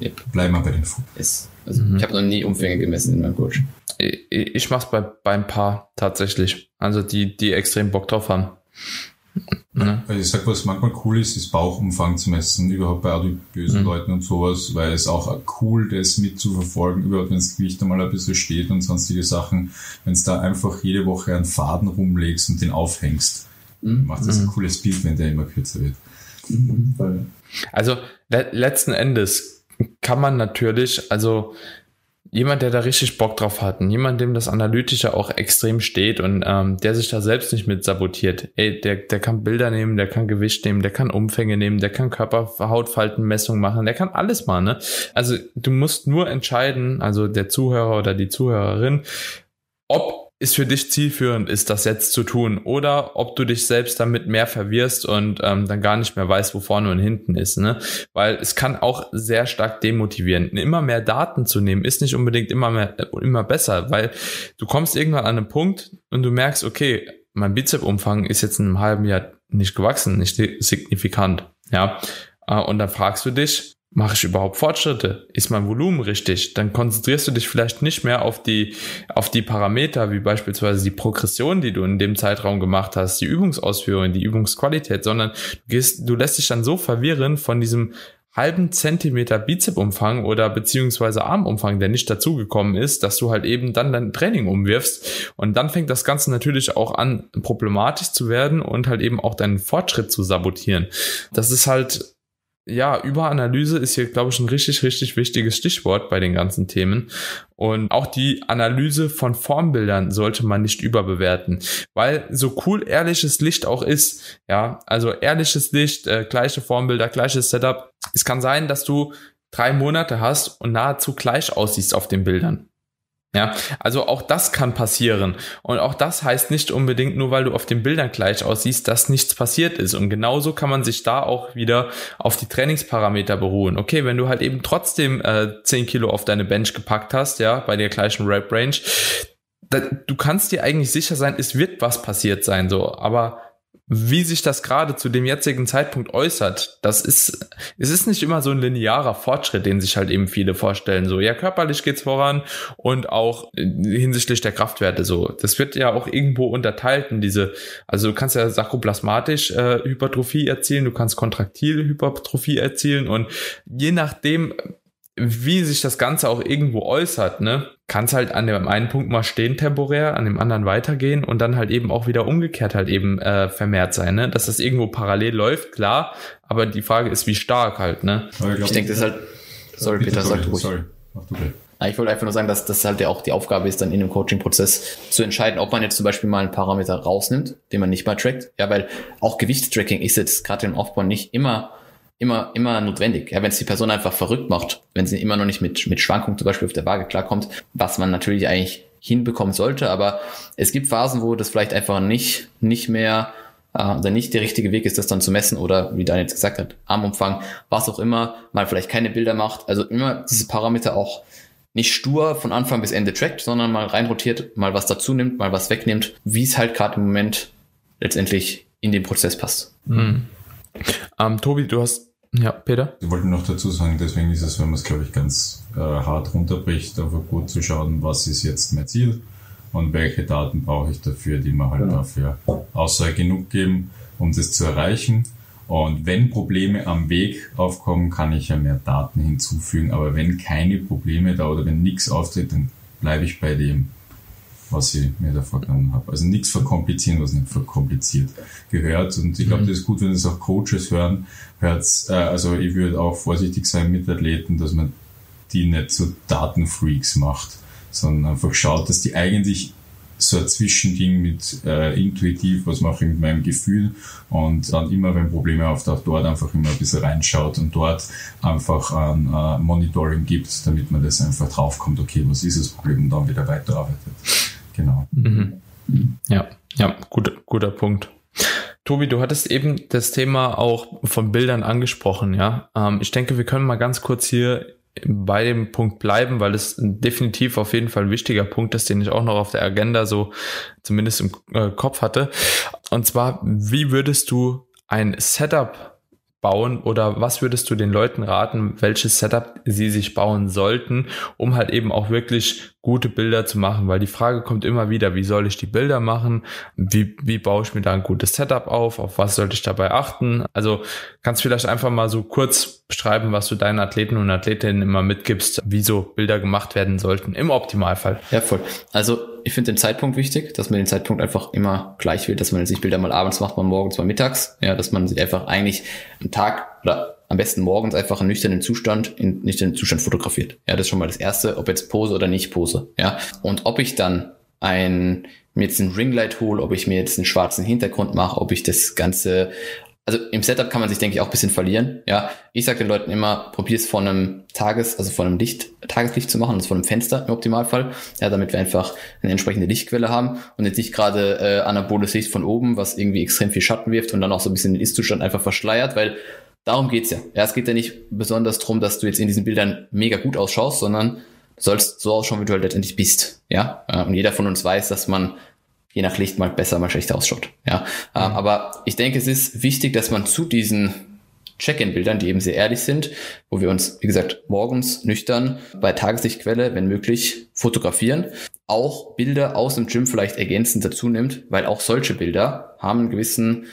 yep. bleiben wir bei den Fotos. Also mhm. ich habe noch nie Umfänge gemessen in meinem Coach. Ich, ich mache es bei, bei ein paar tatsächlich. Also die, die extrem Bock drauf haben. Ja. Also ich sag, was manchmal cool ist, ist Bauchumfang zu messen, überhaupt bei adipösen mhm. Leuten und sowas, weil es auch cool das mitzuverfolgen, überhaupt wenn das Gewicht einmal ein bisschen steht und sonstige Sachen, wenn es da einfach jede Woche einen Faden rumlegst und den aufhängst, mhm. macht das ein mhm. cooles Bild, wenn der immer kürzer wird. Mhm. Also le letzten Endes kann man natürlich, also jemand, der da richtig Bock drauf hat und jemand, dem das Analytische auch extrem steht und ähm, der sich da selbst nicht mit sabotiert, ey, der, der kann Bilder nehmen, der kann Gewicht nehmen, der kann Umfänge nehmen, der kann Körperhautfaltenmessung machen, der kann alles machen, ne? Also du musst nur entscheiden, also der Zuhörer oder die Zuhörerin, ob ist für dich zielführend ist, das jetzt zu tun oder ob du dich selbst damit mehr verwirrst und ähm, dann gar nicht mehr weißt, wo vorne und hinten ist. Ne? Weil es kann auch sehr stark demotivieren. Immer mehr Daten zu nehmen ist nicht unbedingt immer mehr immer besser, weil du kommst irgendwann an einen Punkt und du merkst, okay, mein Bizepsumfang ist jetzt in einem halben Jahr nicht gewachsen, nicht signifikant. Ja, äh, und dann fragst du dich, mache ich überhaupt Fortschritte? Ist mein Volumen richtig? Dann konzentrierst du dich vielleicht nicht mehr auf die, auf die Parameter, wie beispielsweise die Progression, die du in dem Zeitraum gemacht hast, die Übungsausführung, die Übungsqualität, sondern du gehst, du lässt dich dann so verwirren von diesem halben Zentimeter Bizepsumfang oder beziehungsweise Armumfang, der nicht dazugekommen ist, dass du halt eben dann dein Training umwirfst und dann fängt das Ganze natürlich auch an problematisch zu werden und halt eben auch deinen Fortschritt zu sabotieren. Das ist halt ja, Überanalyse ist hier, glaube ich, ein richtig, richtig wichtiges Stichwort bei den ganzen Themen. Und auch die Analyse von Formbildern sollte man nicht überbewerten, weil so cool ehrliches Licht auch ist, ja, also ehrliches Licht, äh, gleiche Formbilder, gleiches Setup. Es kann sein, dass du drei Monate hast und nahezu gleich aussiehst auf den Bildern. Ja, also auch das kann passieren. Und auch das heißt nicht unbedingt nur, weil du auf den Bildern gleich aussiehst, dass nichts passiert ist. Und genauso kann man sich da auch wieder auf die Trainingsparameter beruhen. Okay, wenn du halt eben trotzdem äh, 10 Kilo auf deine Bench gepackt hast, ja, bei der gleichen Rep Range, da, du kannst dir eigentlich sicher sein, es wird was passiert sein, so. Aber wie sich das gerade zu dem jetzigen Zeitpunkt äußert, das ist, es ist nicht immer so ein linearer Fortschritt, den sich halt eben viele vorstellen. So, ja, körperlich geht's voran und auch hinsichtlich der Kraftwerte so. Das wird ja auch irgendwo unterteilt in diese, also du kannst ja sarkoplasmatisch äh, Hypertrophie erzielen, du kannst kontraktil Hypertrophie erzielen und je nachdem, wie sich das Ganze auch irgendwo äußert, ne, kann es halt an dem einen Punkt mal stehen temporär, an dem anderen weitergehen und dann halt eben auch wieder umgekehrt halt eben äh, vermehrt sein, ne, dass das irgendwo parallel läuft, klar, aber die Frage ist, wie stark halt, ne. Ich, ich denke, das ist halt, sorry Peter, sag du ruhig. Sorry, mach du Ich wollte einfach nur sagen, dass das halt ja auch die Aufgabe ist, dann in dem Coaching-Prozess zu entscheiden, ob man jetzt zum Beispiel mal einen Parameter rausnimmt, den man nicht mal trackt. Ja, weil auch Gewichtstracking ist jetzt gerade im Aufbau nicht immer immer, immer notwendig. Ja, wenn es die Person einfach verrückt macht, wenn sie immer noch nicht mit, mit Schwankungen zum Beispiel auf der Waage klarkommt, was man natürlich eigentlich hinbekommen sollte, aber es gibt Phasen, wo das vielleicht einfach nicht, nicht mehr äh, oder nicht der richtige Weg ist, das dann zu messen oder wie Daniel jetzt gesagt hat, Armumfang, was auch immer, mal vielleicht keine Bilder macht. Also immer diese Parameter auch nicht stur von Anfang bis Ende trackt, sondern mal reinrotiert, mal was dazu nimmt, mal was wegnimmt, wie es halt gerade im Moment letztendlich in den Prozess passt. Mhm. Ähm, Tobi, du hast Ja, Peter? Ich wollte noch dazu sagen, deswegen ist es, wenn man es, glaube ich, ganz äh, hart runterbricht, einfach gut zu schauen, was ist jetzt mein Ziel und welche Daten brauche ich dafür, die mir halt genau. dafür Aussage genug geben, um das zu erreichen. Und wenn Probleme am Weg aufkommen, kann ich ja mehr Daten hinzufügen. Aber wenn keine Probleme da oder wenn nichts auftritt, dann bleibe ich bei dem, was ich mir da vorgenommen habe. Also nichts verkomplizieren, was nicht verkompliziert gehört. Und ich glaube, mhm. das ist gut, wenn es auch Coaches hören. Hört's, äh, also ich würde auch vorsichtig sein mit Athleten, dass man die nicht so Datenfreaks macht, sondern einfach schaut, dass die eigentlich so ein Zwischending mit äh, intuitiv, was mache ich mit meinem Gefühl und dann immer, wenn Probleme auftauchen, dort einfach immer ein bisschen reinschaut und dort einfach ein äh, Monitoring gibt, damit man das einfach draufkommt, okay, was ist das Problem und dann wieder weiterarbeitet. Genau. Mhm. Ja, ja, gut, guter Punkt. Tobi, du hattest eben das Thema auch von Bildern angesprochen, ja. Ähm, ich denke, wir können mal ganz kurz hier bei dem Punkt bleiben, weil es definitiv auf jeden Fall ein wichtiger Punkt ist, den ich auch noch auf der Agenda so zumindest im äh, Kopf hatte. Und zwar, wie würdest du ein Setup bauen oder was würdest du den Leuten raten, welches Setup sie sich bauen sollten, um halt eben auch wirklich gute Bilder zu machen, weil die Frage kommt immer wieder, wie soll ich die Bilder machen? Wie, wie baue ich mir da ein gutes Setup auf? Auf was sollte ich dabei achten? Also kannst vielleicht einfach mal so kurz beschreiben, was du deinen Athleten und Athletinnen immer mitgibst, wie Bilder gemacht werden sollten, im Optimalfall. Ja, voll. Also ich finde den Zeitpunkt wichtig, dass man den Zeitpunkt einfach immer gleich will, dass man sich Bilder mal abends macht, mal morgens, mal mittags. Ja, dass man sich einfach eigentlich einen Tag oder am besten morgens einfach einen nüchternen Zustand, in nüchternen Zustand fotografiert. Ja, das ist schon mal das erste, ob jetzt Pose oder nicht Pose. Ja, und ob ich dann ein, mir jetzt ein Ringlight hole, ob ich mir jetzt einen schwarzen Hintergrund mache, ob ich das Ganze also im Setup kann man sich, denke ich, auch ein bisschen verlieren. Ja, ich sage den Leuten immer, probier es von einem Tages, also von einem Licht, Tageslicht zu machen, also von einem Fenster im Optimalfall. Ja, damit wir einfach eine entsprechende Lichtquelle haben und jetzt nicht gerade äh, anaboles Licht von oben, was irgendwie extrem viel Schatten wirft und dann auch so ein bisschen den Ist-Zustand einfach verschleiert, weil Darum geht's ja. Ja, es geht ja nicht besonders drum, dass du jetzt in diesen Bildern mega gut ausschaust, sondern sollst so ausschauen, wie du halt letztendlich bist. Ja, äh, und jeder von uns weiß, dass man je nach Licht mal besser, mal schlechter ausschaut. Ja, äh, mhm. aber ich denke, es ist wichtig, dass man zu diesen Check-in-Bildern, die eben sehr ehrlich sind, wo wir uns, wie gesagt, morgens nüchtern bei Tageslichtquelle, wenn möglich, fotografieren, auch Bilder aus dem Gym vielleicht ergänzend dazu nimmt, weil auch solche Bilder haben einen gewissen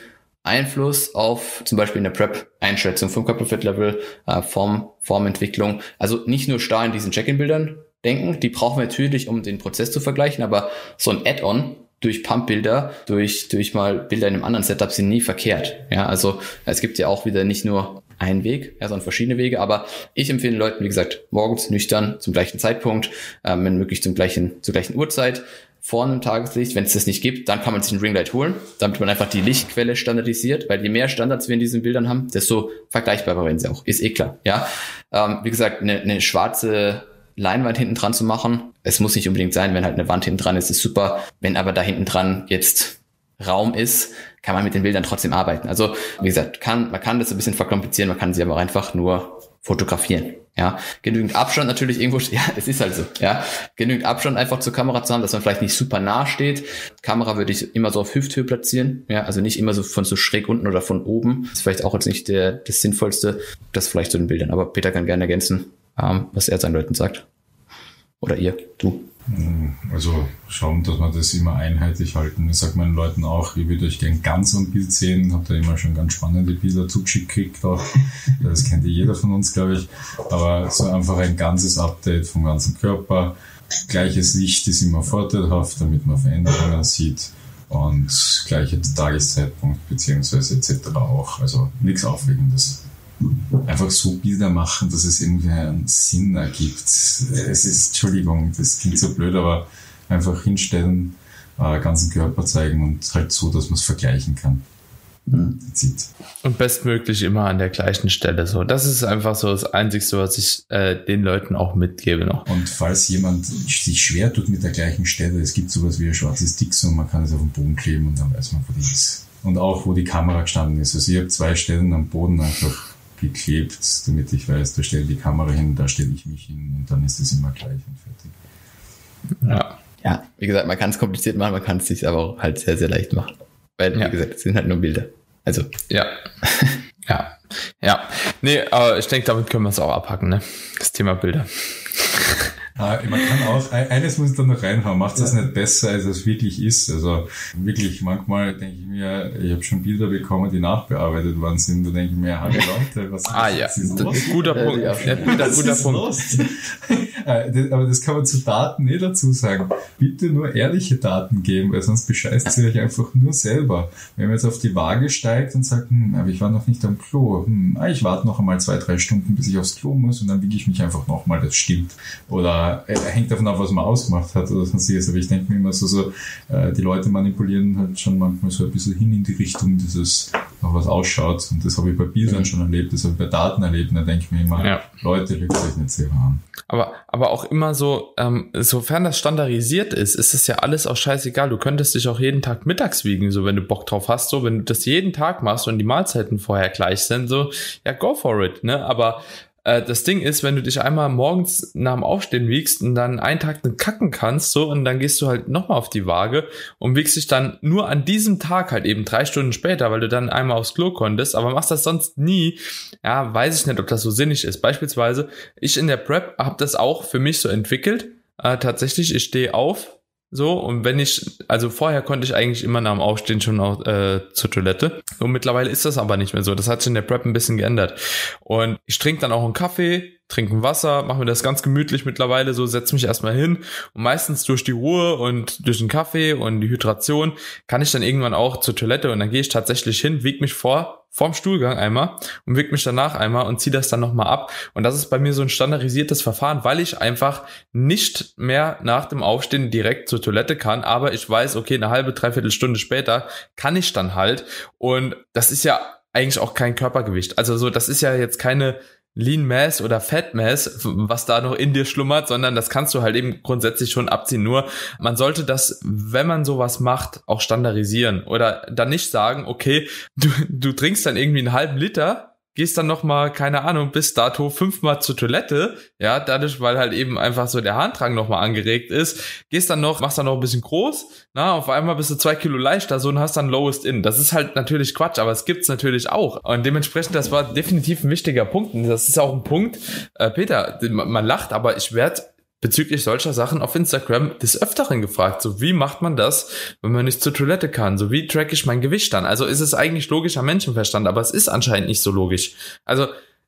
Einfluss auf zum Beispiel eine Prep-Einschätzung vom Körperfettlevel, äh, Form, Formentwicklung. Also nicht nur starr in diesen Check-in-Bildern denken, die brauchen wir natürlich, um den Prozess zu vergleichen, aber so ein Add-on durch Pump-Bilder, durch, durch mal Bilder in einem anderen Setup sind nie verkehrt. Ja, also es gibt ja auch wieder nicht nur einen Weg, ja, sondern verschiedene Wege, aber ich empfehle Leuten, wie gesagt, morgens nüchtern zum gleichen Zeitpunkt, ähm, wenn möglich zum gleichen, zur gleichen Uhrzeit, vor einem Tageslicht. Wenn es das nicht gibt, dann kann man sich ein Ringlight holen, damit man einfach die Lichtquelle standardisiert, weil je mehr Standards wir in diesen Bildern haben, desto vergleichbarer werden sie auch. Ist eh klar. Ja, ähm, wie gesagt, eine, eine schwarze Leinwand hinten dran zu machen. Es muss nicht unbedingt sein, wenn halt eine Wand hinten dran ist, ist super. Wenn aber da hinten dran jetzt Raum ist, kann man mit den Bildern trotzdem arbeiten. Also, wie gesagt, kann, man kann das ein bisschen verkomplizieren, man kann sie aber einfach nur fotografieren. Ja, genügend Abstand natürlich irgendwo, [laughs] ja, es ist halt so, ja, genügend Abstand einfach zur Kamera zu haben, dass man vielleicht nicht super nah steht. Kamera würde ich immer so auf Hüfthöhe platzieren, ja, also nicht immer so von so schräg unten oder von oben. Das ist vielleicht auch jetzt nicht der, das Sinnvollste, das vielleicht zu den Bildern. Aber Peter kann gerne ergänzen, ähm, was er seinen Leuten sagt. Oder ihr, du. Also schauen, dass wir das immer einheitlich halten. Ich sage meinen Leuten auch, ich würde euch gern ganz am Bild sehen. Habt da immer schon ganz spannende Bilder zugeschickt gekriegt auch. [laughs] Das kennt ja jeder von uns, glaube ich. Aber so einfach ein ganzes Update vom ganzen Körper. Gleiches Licht ist immer vorteilhaft, damit man Veränderungen sieht. Und gleicher Tageszeitpunkt beziehungsweise etc. auch. Also nichts Aufregendes einfach so Bilder machen, dass es irgendwie einen Sinn ergibt. Es ist, Entschuldigung, das klingt so blöd, aber einfach hinstellen, äh, ganzen Körper zeigen und halt so, dass man es vergleichen kann. Mhm. Und bestmöglich immer an der gleichen Stelle. So, das ist einfach so das Einzige, was ich äh, den Leuten auch mitgebe noch. Und falls jemand sich schwer tut mit der gleichen Stelle, es gibt sowas wie ein schwarzes Dixon, man kann es auf den Boden kleben und dann weiß man, wo die ist. Und auch, wo die Kamera gestanden ist. Also ich habe zwei Stellen am Boden einfach geklebt, damit ich weiß, da stelle die Kamera hin, da stelle ich mich hin und dann ist es immer gleich und fertig. Ja. Ja, wie gesagt, man kann es kompliziert machen, man kann es sich aber auch halt sehr, sehr leicht machen. Weil, ja. wie gesagt, es sind halt nur Bilder. Also. Ja. [laughs] Ja, ja. Nee, aber ich denke, damit können wir es auch abhacken, ne? Das Thema Bilder. Ah, man kann auch, eines muss ich da noch reinhauen, macht es ja. nicht besser, als es wirklich ist. Also wirklich, manchmal denke ich mir, ich habe schon Bilder bekommen, die nachbearbeitet worden sind. Da denke ich mir, hallo Leute, was ah, ja. ist los? Guter Punkt. Ja, guter, guter Punkt. [laughs] Äh, aber das kann man zu Daten nicht dazu sagen. Bitte nur ehrliche Daten geben, weil sonst bescheißt ihr euch einfach nur selber. Wenn man jetzt auf die Waage steigt und sagt, hm, aber ich war noch nicht am Klo, hm, ah, ich warte noch einmal zwei, drei Stunden, bis ich aufs Klo muss und dann wiege ich mich einfach nochmal, das stimmt. Oder äh, hängt davon ab, was man ausgemacht hat oder was man. Aber ich denke mir immer so, so äh, die Leute manipulieren halt schon manchmal so ein bisschen hin in die Richtung, dieses noch was ausschaut. Und das habe ich bei Bildern mhm. schon erlebt, das habe ich bei Daten erlebt. Und da denke ich mir immer, ja. Leute, legt euch nicht selber an. Aber, aber auch immer so, ähm, sofern das standardisiert ist, ist es ja alles auch scheißegal. Du könntest dich auch jeden Tag mittags wiegen, so wenn du Bock drauf hast, so wenn du das jeden Tag machst und die Mahlzeiten vorher gleich sind, so, ja, go for it, ne? Aber äh, das Ding ist, wenn du dich einmal morgens nach dem Aufstehen wiegst und dann einen Tag dann kacken kannst, so, und dann gehst du halt nochmal auf die Waage und wiegst dich dann nur an diesem Tag halt eben drei Stunden später, weil du dann einmal aufs Klo konntest, aber machst das sonst nie, ja, weiß ich nicht, ob das so sinnig ist. Beispielsweise, ich in der Prep habe das auch für mich so entwickelt. Äh, tatsächlich, ich stehe auf, so, und wenn ich, also vorher konnte ich eigentlich immer nach dem Aufstehen schon auch äh, zur Toilette. Und mittlerweile ist das aber nicht mehr so. Das hat sich in der Prep ein bisschen geändert. Und ich trinke dann auch einen Kaffee, trinken Wasser, mache mir das ganz gemütlich mittlerweile, so setze mich erstmal hin. Und meistens durch die Ruhe und durch den Kaffee und die Hydration kann ich dann irgendwann auch zur Toilette und dann gehe ich tatsächlich hin, wieg mich vor, vorm Stuhlgang einmal und wieg mich danach einmal und ziehe das dann nochmal ab. Und das ist bei mir so ein standardisiertes Verfahren, weil ich einfach nicht mehr nach dem Aufstehen direkt zur Toilette kann, aber ich weiß, okay, eine halbe, dreiviertel Stunde später kann ich dann halt. Und das ist ja eigentlich auch kein Körpergewicht. Also so, das ist ja jetzt keine Lean Mass oder Fat Mass, was da noch in dir schlummert, sondern das kannst du halt eben grundsätzlich schon abziehen. Nur man sollte das, wenn man sowas macht, auch standardisieren oder dann nicht sagen, okay, du, du trinkst dann irgendwie einen halben Liter gehst dann noch mal keine Ahnung bis dato fünfmal zur Toilette, ja, dadurch, weil halt eben einfach so der Harndrang noch mal angeregt ist, gehst dann noch, machst dann noch ein bisschen groß, na, auf einmal bist du zwei Kilo leichter so und hast dann Lowest In. Das ist halt natürlich Quatsch, aber es gibt's natürlich auch und dementsprechend, das war definitiv ein wichtiger Punkt und das ist auch ein Punkt, äh, Peter, man lacht, aber ich werde bezüglich solcher Sachen auf Instagram des Öfteren gefragt. So, wie macht man das, wenn man nicht zur Toilette kann? So, wie track ich mein Gewicht dann? Also ist es eigentlich logischer Menschenverstand, aber es ist anscheinend nicht so logisch. Also,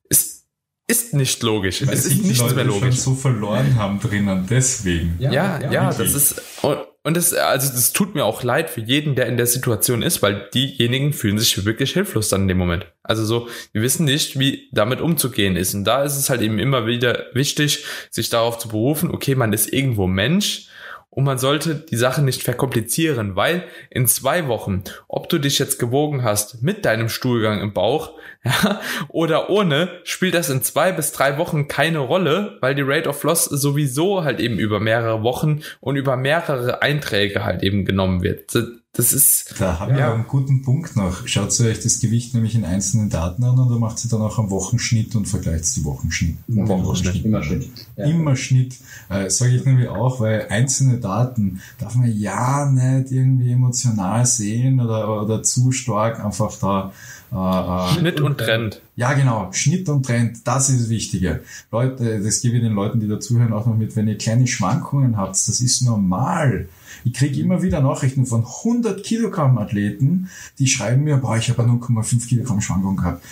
es ist nicht logisch. Weil es ist nicht mehr logisch. schon so verloren haben drinnen, deswegen. Ja, ja, ja, ja das ist, und, und das, also das tut mir auch leid für jeden, der in der Situation ist, weil diejenigen fühlen sich wirklich hilflos dann in dem Moment. Also so, wir wissen nicht, wie damit umzugehen ist. Und da ist es halt eben immer wieder wichtig, sich darauf zu berufen, okay, man ist irgendwo Mensch und man sollte die Sache nicht verkomplizieren, weil in zwei Wochen, ob du dich jetzt gewogen hast mit deinem Stuhlgang im Bauch [laughs] ja, oder ohne, spielt das in zwei bis drei Wochen keine Rolle, weil die Rate of Loss sowieso halt eben über mehrere Wochen und über mehrere Einträge halt eben genommen wird. Das ist. Da haben ja. wir einen guten Punkt noch. Schaut euch das Gewicht nämlich in einzelnen Daten an und dann macht sie dann auch am Wochenschnitt und vergleicht die Wochenschnitt. Wochenschnitt. Immer Schnitt. Ja. Immer Schnitt. Äh, Sage ich nämlich auch, weil einzelne Daten darf man ja nicht irgendwie emotional sehen oder, oder zu stark einfach da äh, äh Schnitt und Trend. Ja, genau. Schnitt und Trend, das ist das Wichtige. Leute, das gebe ich den Leuten, die dazuhören, auch noch mit, wenn ihr kleine Schwankungen habt, das ist normal. Ich kriege immer wieder Nachrichten von 100 Kilogramm Athleten, die schreiben mir, boah, ich habe 0,5 Kilogramm Schwankung gehabt.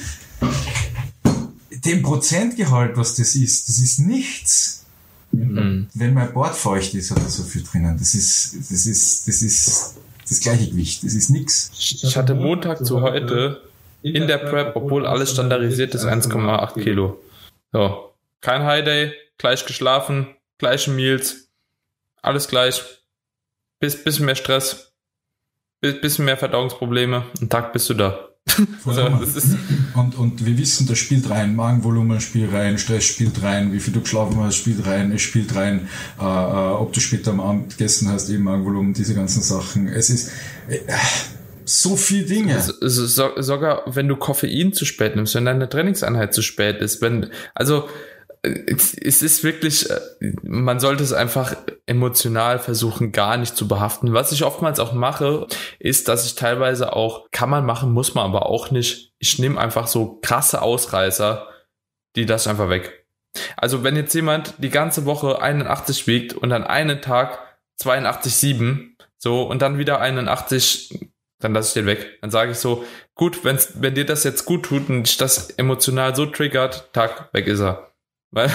Dem Prozentgehalt, was das ist, das ist nichts. Mhm. Wenn mein Bord feucht ist, hat er so viel drinnen. Das ist, das ist, das ist das gleiche Gewicht. Das ist nichts. Ich hatte Montag zu heute in der Prep, obwohl alles standardisiert ist, 1,8 Kilo. So. Kein High Day, gleich geschlafen, gleiche Meals, alles gleich bis, bisschen mehr Stress, bisschen mehr Verdauungsprobleme, einen Tag bist du da. [laughs] also, und, und wir wissen, das spielt rein, Magenvolumen spielt rein, Stress spielt rein, wie viel du geschlafen hast, spielt rein, es spielt rein, äh, äh, ob du später am Abend gegessen hast, eben Magenvolumen, diese ganzen Sachen. Es ist äh, so viel Dinge. So, so, sogar wenn du Koffein zu spät nimmst, wenn deine Trainingseinheit zu spät ist, wenn, also es ist wirklich, äh, man sollte es einfach emotional versuchen gar nicht zu behaften. Was ich oftmals auch mache, ist, dass ich teilweise auch, kann man machen, muss man aber auch nicht. Ich nehme einfach so krasse Ausreißer, die das einfach weg. Also wenn jetzt jemand die ganze Woche 81 wiegt und dann einen Tag 82,7, so, und dann wieder 81, dann lasse ich den weg. Dann sage ich so, gut, wenn's, wenn dir das jetzt gut tut und dich das emotional so triggert, Tag, weg ist er. Weil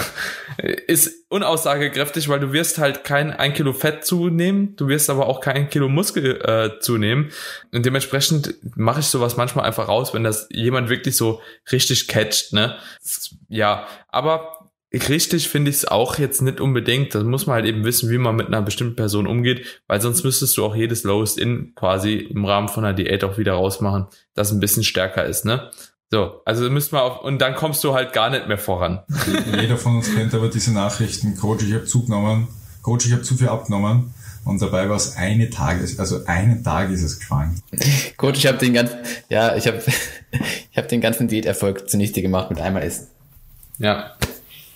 [laughs] ist unaussagekräftig, weil du wirst halt kein ein Kilo Fett zunehmen, du wirst aber auch kein Kilo Muskel äh, zunehmen. Und dementsprechend mache ich sowas manchmal einfach raus, wenn das jemand wirklich so richtig catcht, ne? Ja, aber richtig finde ich es auch jetzt nicht unbedingt. Das muss man halt eben wissen, wie man mit einer bestimmten Person umgeht, weil sonst müsstest du auch jedes Lowest In quasi im Rahmen von einer Diät auch wieder rausmachen, das ein bisschen stärker ist, ne? So, also müssen wir auf, und dann kommst du halt gar nicht mehr voran. [laughs] Jeder von uns kennt aber diese Nachrichten, Coach, ich habe zugenommen, Coach, ich habe zu viel abgenommen. Und dabei war es eine Tag, also einen Tag ist es gefallen. [laughs] Coach, ich habe den ganzen, ja, ich habe, [laughs] ich habe den ganzen Diäterfolg zunichte gemacht mit einmal Essen. Ja.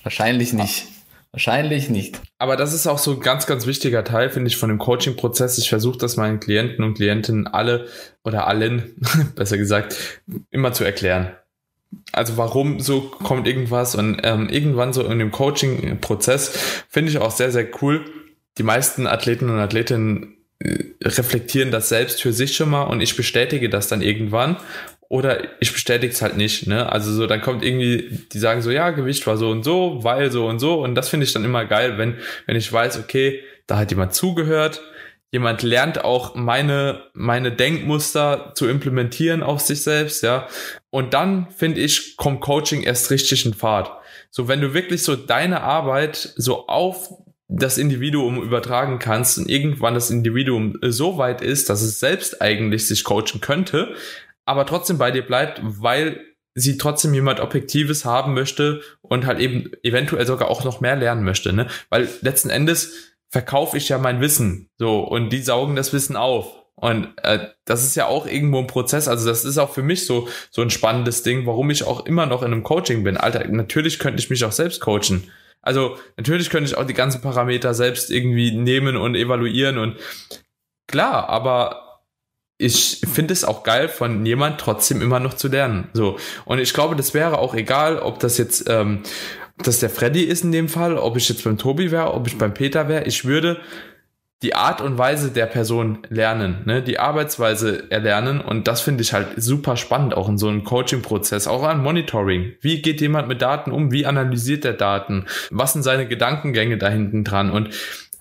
Wahrscheinlich nicht. Wahrscheinlich nicht. Aber das ist auch so ein ganz, ganz wichtiger Teil, finde ich, von dem Coaching-Prozess. Ich versuche das meinen Klienten und Klientinnen alle oder allen, [laughs] besser gesagt, immer zu erklären. Also warum so kommt irgendwas und ähm, irgendwann so in dem Coaching-Prozess finde ich auch sehr, sehr cool. Die meisten Athleten und Athletinnen äh, reflektieren das selbst für sich schon mal und ich bestätige das dann irgendwann oder ich bestätige es halt nicht. Ne? Also so, dann kommt irgendwie, die sagen so, ja, Gewicht war so und so, weil so und so. Und das finde ich dann immer geil, wenn, wenn ich weiß, okay, da hat jemand zugehört, jemand lernt auch meine, meine Denkmuster zu implementieren auf sich selbst, ja. Und dann, finde ich, kommt Coaching erst richtig in Fahrt. So, wenn du wirklich so deine Arbeit so auf das Individuum übertragen kannst und irgendwann das Individuum so weit ist, dass es selbst eigentlich sich coachen könnte, aber trotzdem bei dir bleibt, weil sie trotzdem jemand Objektives haben möchte und halt eben eventuell sogar auch noch mehr lernen möchte, ne? Weil letzten Endes verkaufe ich ja mein Wissen, so, und die saugen das Wissen auf. Und äh, das ist ja auch irgendwo ein Prozess. Also das ist auch für mich so so ein spannendes Ding, warum ich auch immer noch in einem Coaching bin. Alter, natürlich könnte ich mich auch selbst coachen. Also natürlich könnte ich auch die ganzen Parameter selbst irgendwie nehmen und evaluieren und klar, aber ich finde es auch geil, von jemand trotzdem immer noch zu lernen. So. Und ich glaube, das wäre auch egal, ob das jetzt, ähm, ob das der Freddy ist in dem Fall, ob ich jetzt beim Tobi wäre, ob ich beim Peter wäre. Ich würde die Art und Weise der Person lernen, ne, die Arbeitsweise erlernen und das finde ich halt super spannend auch in so einem Coaching-Prozess, auch an Monitoring. Wie geht jemand mit Daten um? Wie analysiert er Daten? Was sind seine Gedankengänge da hinten dran? Und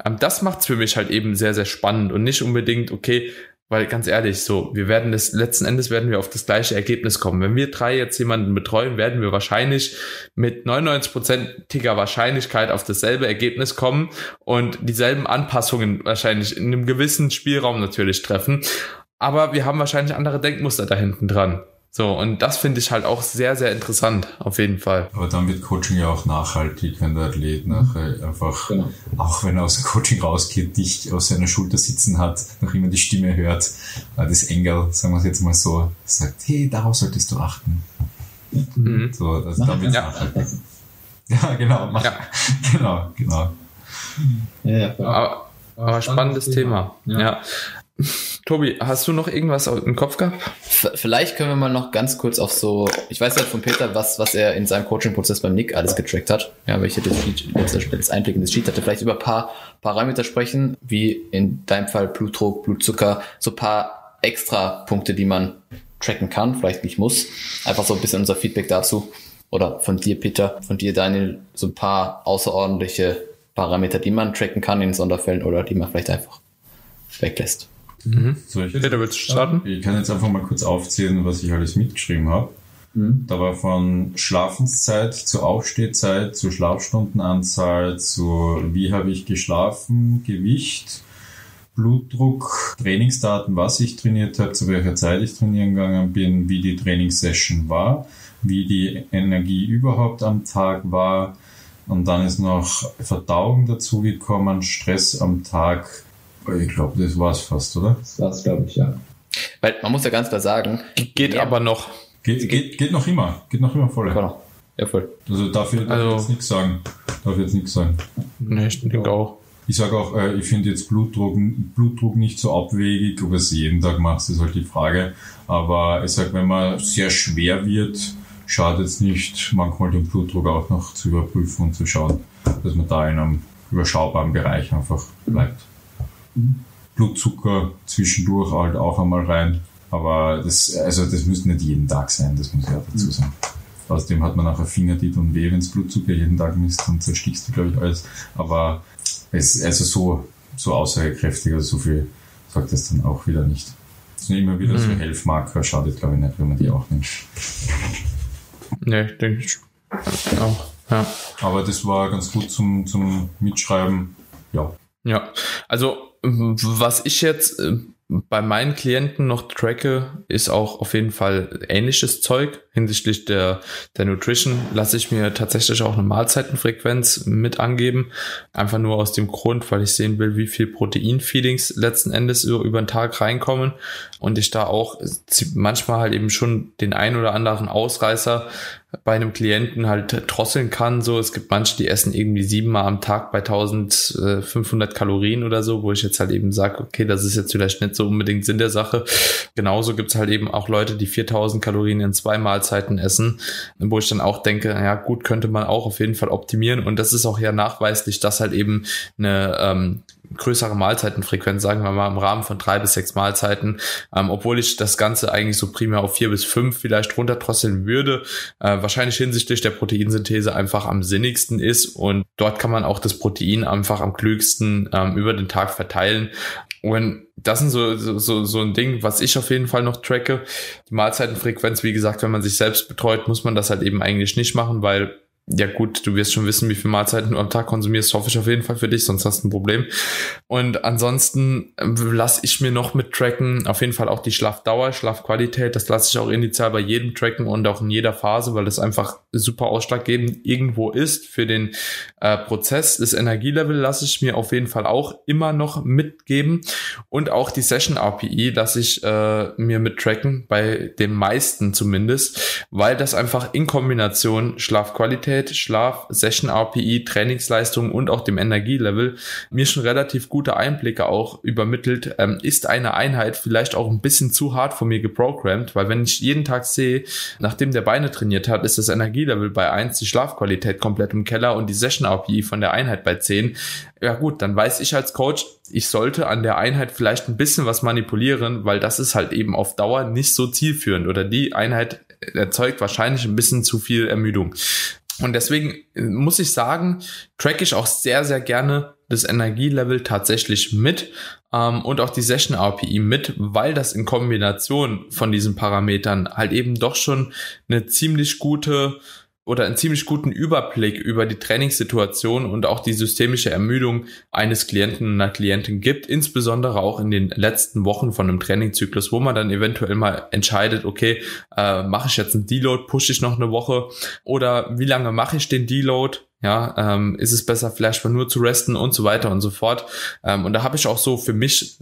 ähm, das macht's für mich halt eben sehr, sehr spannend und nicht unbedingt, okay, weil ganz ehrlich, so, wir werden das, letzten Endes werden wir auf das gleiche Ergebnis kommen. Wenn wir drei jetzt jemanden betreuen, werden wir wahrscheinlich mit 99%iger Wahrscheinlichkeit auf dasselbe Ergebnis kommen und dieselben Anpassungen wahrscheinlich in einem gewissen Spielraum natürlich treffen. Aber wir haben wahrscheinlich andere Denkmuster da hinten dran. So, und das finde ich halt auch sehr, sehr interessant, auf jeden Fall. Aber dann wird Coaching ja auch nachhaltig, wenn der Athlet nachher einfach, genau. auch wenn er aus dem Coaching rausgeht, dich auf seiner Schulter sitzen hat, noch immer die Stimme hört, äh, das Engel, sagen wir es jetzt mal so, sagt, hey, darauf solltest du achten. Mhm. So, also dann wird ja. nachhaltig. [laughs] Ja, genau, mach, ja. [laughs] genau, genau. Ja, ja, aber, aber spannendes Thema. Thema. Ja. ja. Tobi, hast du noch irgendwas im Kopf gehabt? Vielleicht können wir mal noch ganz kurz auf so, ich weiß ja von Peter, was, was er in seinem Coaching-Prozess beim Nick alles getrackt hat. Ja, weil ich jetzt, jetzt Einblick in das Sheet hatte. Vielleicht über ein paar Parameter sprechen, wie in deinem Fall Blutdruck, Blutzucker, so ein paar extra Punkte, die man tracken kann, vielleicht nicht muss. Einfach so ein bisschen unser Feedback dazu. Oder von dir, Peter, von dir, Daniel, so ein paar außerordentliche Parameter, die man tracken kann in Sonderfällen oder die man vielleicht einfach weglässt. Mhm. So, ich, Peter, willst du starten? Ich kann jetzt einfach mal kurz aufzählen, was ich alles mitgeschrieben habe. Mhm. Da war von Schlafenszeit zu Aufstehzeit, zu Schlafstundenanzahl, zu wie habe ich geschlafen, Gewicht, Blutdruck, Trainingsdaten, was ich trainiert habe, zu welcher Zeit ich trainieren gegangen bin, wie die Trainingssession war, wie die Energie überhaupt am Tag war. Und dann ist noch Verdauung dazugekommen, Stress am Tag, ich glaube, das war's fast, oder? Das war's, glaube ich, ja. Weil man muss ja ganz klar sagen, geht ja. aber noch. Geht, geht, geht noch immer. Geht noch immer voll. Genau. Ja, voll. Also dafür darf also, ich jetzt nichts sagen. Darf ich jetzt nichts sagen. Nee, ich denke auch. Ich sage auch, äh, ich finde jetzt Blutdruck, Blutdruck nicht so abwegig, ob es jeden Tag macht, ist halt die Frage. Aber ich sage, wenn man sehr schwer wird, schadet es nicht, manchmal den Blutdruck auch noch zu überprüfen und zu schauen, dass man da in einem überschaubaren Bereich einfach bleibt. Blutzucker zwischendurch halt auch einmal rein. Aber das, also das müsste nicht jeden Tag sein, das muss ich auch dazu sagen. Außerdem hat man nachher Fingertit und weh, wenn Blutzucker jeden Tag misst, dann zerstichst du, glaube ich, alles. Aber es, also so, so aussagekräftig, also so viel sagt das dann auch wieder nicht. Es sind immer wieder mhm. so Helfmarker, schadet, glaube ich, nicht, wenn man die auch nimmt. Nee, denke ich auch. Ja. Aber das war ganz gut zum, zum Mitschreiben. Ja. Ja, also was ich jetzt äh, bei meinen Klienten noch tracke, ist auch auf jeden Fall ähnliches Zeug. Hinsichtlich der, der Nutrition lasse ich mir tatsächlich auch eine Mahlzeitenfrequenz mit angeben. Einfach nur aus dem Grund, weil ich sehen will, wie viel Proteinfeedings letzten Endes über, über den Tag reinkommen. Und ich da auch manchmal halt eben schon den ein oder anderen Ausreißer bei einem Klienten halt drosseln kann. So, es gibt manche, die essen irgendwie siebenmal am Tag bei 1500 Kalorien oder so, wo ich jetzt halt eben sage, okay, das ist jetzt vielleicht nicht so unbedingt Sinn der Sache. Genauso gibt's halt eben auch Leute, die 4000 Kalorien in zwei Mahlzeiten essen, wo ich dann auch denke, ja gut, könnte man auch auf jeden Fall optimieren. Und das ist auch ja nachweislich, dass halt eben eine ähm, größere Mahlzeitenfrequenz, sagen wir mal im Rahmen von drei bis sechs Mahlzeiten, ähm, obwohl ich das Ganze eigentlich so primär auf vier bis fünf vielleicht runterdrosseln würde, äh, wahrscheinlich hinsichtlich der Proteinsynthese einfach am sinnigsten ist und dort kann man auch das Protein einfach am klügsten ähm, über den Tag verteilen. Und das sind so, so, so ein Ding, was ich auf jeden Fall noch tracke. Die Mahlzeitenfrequenz, wie gesagt, wenn man sich selbst betreut, muss man das halt eben eigentlich nicht machen, weil ja gut, du wirst schon wissen, wie viele Mahlzeiten du am Tag konsumierst, hoffe ich auf jeden Fall für dich, sonst hast du ein Problem. Und ansonsten äh, lasse ich mir noch mit tracken, auf jeden Fall auch die Schlafdauer, Schlafqualität, das lasse ich auch initial bei jedem tracken und auch in jeder Phase, weil das einfach super ausschlaggebend irgendwo ist für den äh, Prozess. Das Energielevel lasse ich mir auf jeden Fall auch immer noch mitgeben und auch die Session RPI lasse ich äh, mir mit tracken, bei den meisten zumindest, weil das einfach in Kombination Schlafqualität Qualität, Schlaf, Session RPI, Trainingsleistung und auch dem Energielevel mir schon relativ gute Einblicke auch übermittelt. Ähm, ist eine Einheit vielleicht auch ein bisschen zu hart von mir geprogrammt, weil wenn ich jeden Tag sehe, nachdem der Beine trainiert hat, ist das Energielevel bei 1, die Schlafqualität komplett im Keller und die Session RPI von der Einheit bei 10, ja gut, dann weiß ich als Coach, ich sollte an der Einheit vielleicht ein bisschen was manipulieren, weil das ist halt eben auf Dauer nicht so zielführend oder die Einheit erzeugt wahrscheinlich ein bisschen zu viel Ermüdung. Und deswegen äh, muss ich sagen, track ich auch sehr, sehr gerne das Energielevel tatsächlich mit ähm, und auch die Session RPI mit, weil das in Kombination von diesen Parametern halt eben doch schon eine ziemlich gute oder einen ziemlich guten Überblick über die Trainingssituation und auch die systemische Ermüdung eines Klienten und einer Klientin gibt, insbesondere auch in den letzten Wochen von einem Trainingzyklus, wo man dann eventuell mal entscheidet, okay, äh, mache ich jetzt einen Deload, pushe ich noch eine Woche oder wie lange mache ich den Deload? Ja, ähm, ist es besser, vielleicht nur zu resten und so weiter und so fort. Ähm, und da habe ich auch so für mich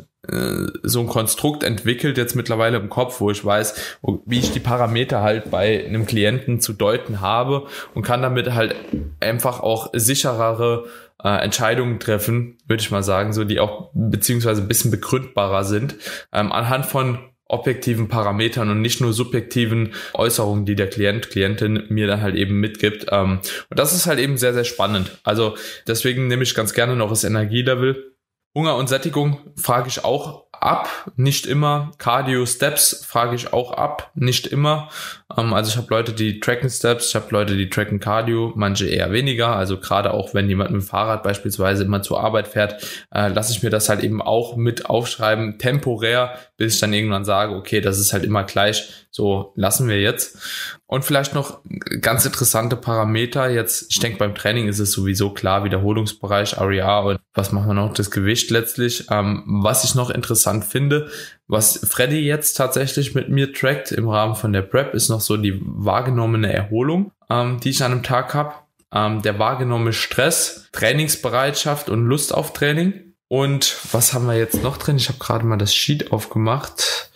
so ein Konstrukt entwickelt jetzt mittlerweile im Kopf, wo ich weiß, wie ich die Parameter halt bei einem Klienten zu deuten habe und kann damit halt einfach auch sicherere äh, Entscheidungen treffen, würde ich mal sagen, so die auch beziehungsweise ein bisschen begründbarer sind, ähm, anhand von objektiven Parametern und nicht nur subjektiven Äußerungen, die der Klient, Klientin mir dann halt eben mitgibt. Ähm, und das ist halt eben sehr, sehr spannend. Also deswegen nehme ich ganz gerne noch das Energielevel. Hunger und Sättigung frage ich auch ab, nicht immer. Cardio Steps frage ich auch ab, nicht immer. Ähm, also ich habe Leute, die tracken Steps, ich habe Leute, die tracken Cardio, manche eher weniger. Also gerade auch wenn jemand mit dem Fahrrad beispielsweise immer zur Arbeit fährt, äh, lasse ich mir das halt eben auch mit aufschreiben, temporär, bis ich dann irgendwann sage, okay, das ist halt immer gleich, so lassen wir jetzt. Und vielleicht noch ganz interessante Parameter. Jetzt, ich denke, beim Training ist es sowieso klar, Wiederholungsbereich, RER und was machen wir noch, das Gewicht letztlich. Ähm, was ich noch interessant finde, was Freddy jetzt tatsächlich mit mir trackt im Rahmen von der Prep, ist noch so die wahrgenommene Erholung, ähm, die ich an einem Tag habe. Ähm, der wahrgenommene Stress, Trainingsbereitschaft und Lust auf Training. Und was haben wir jetzt noch drin? Ich habe gerade mal das Sheet aufgemacht.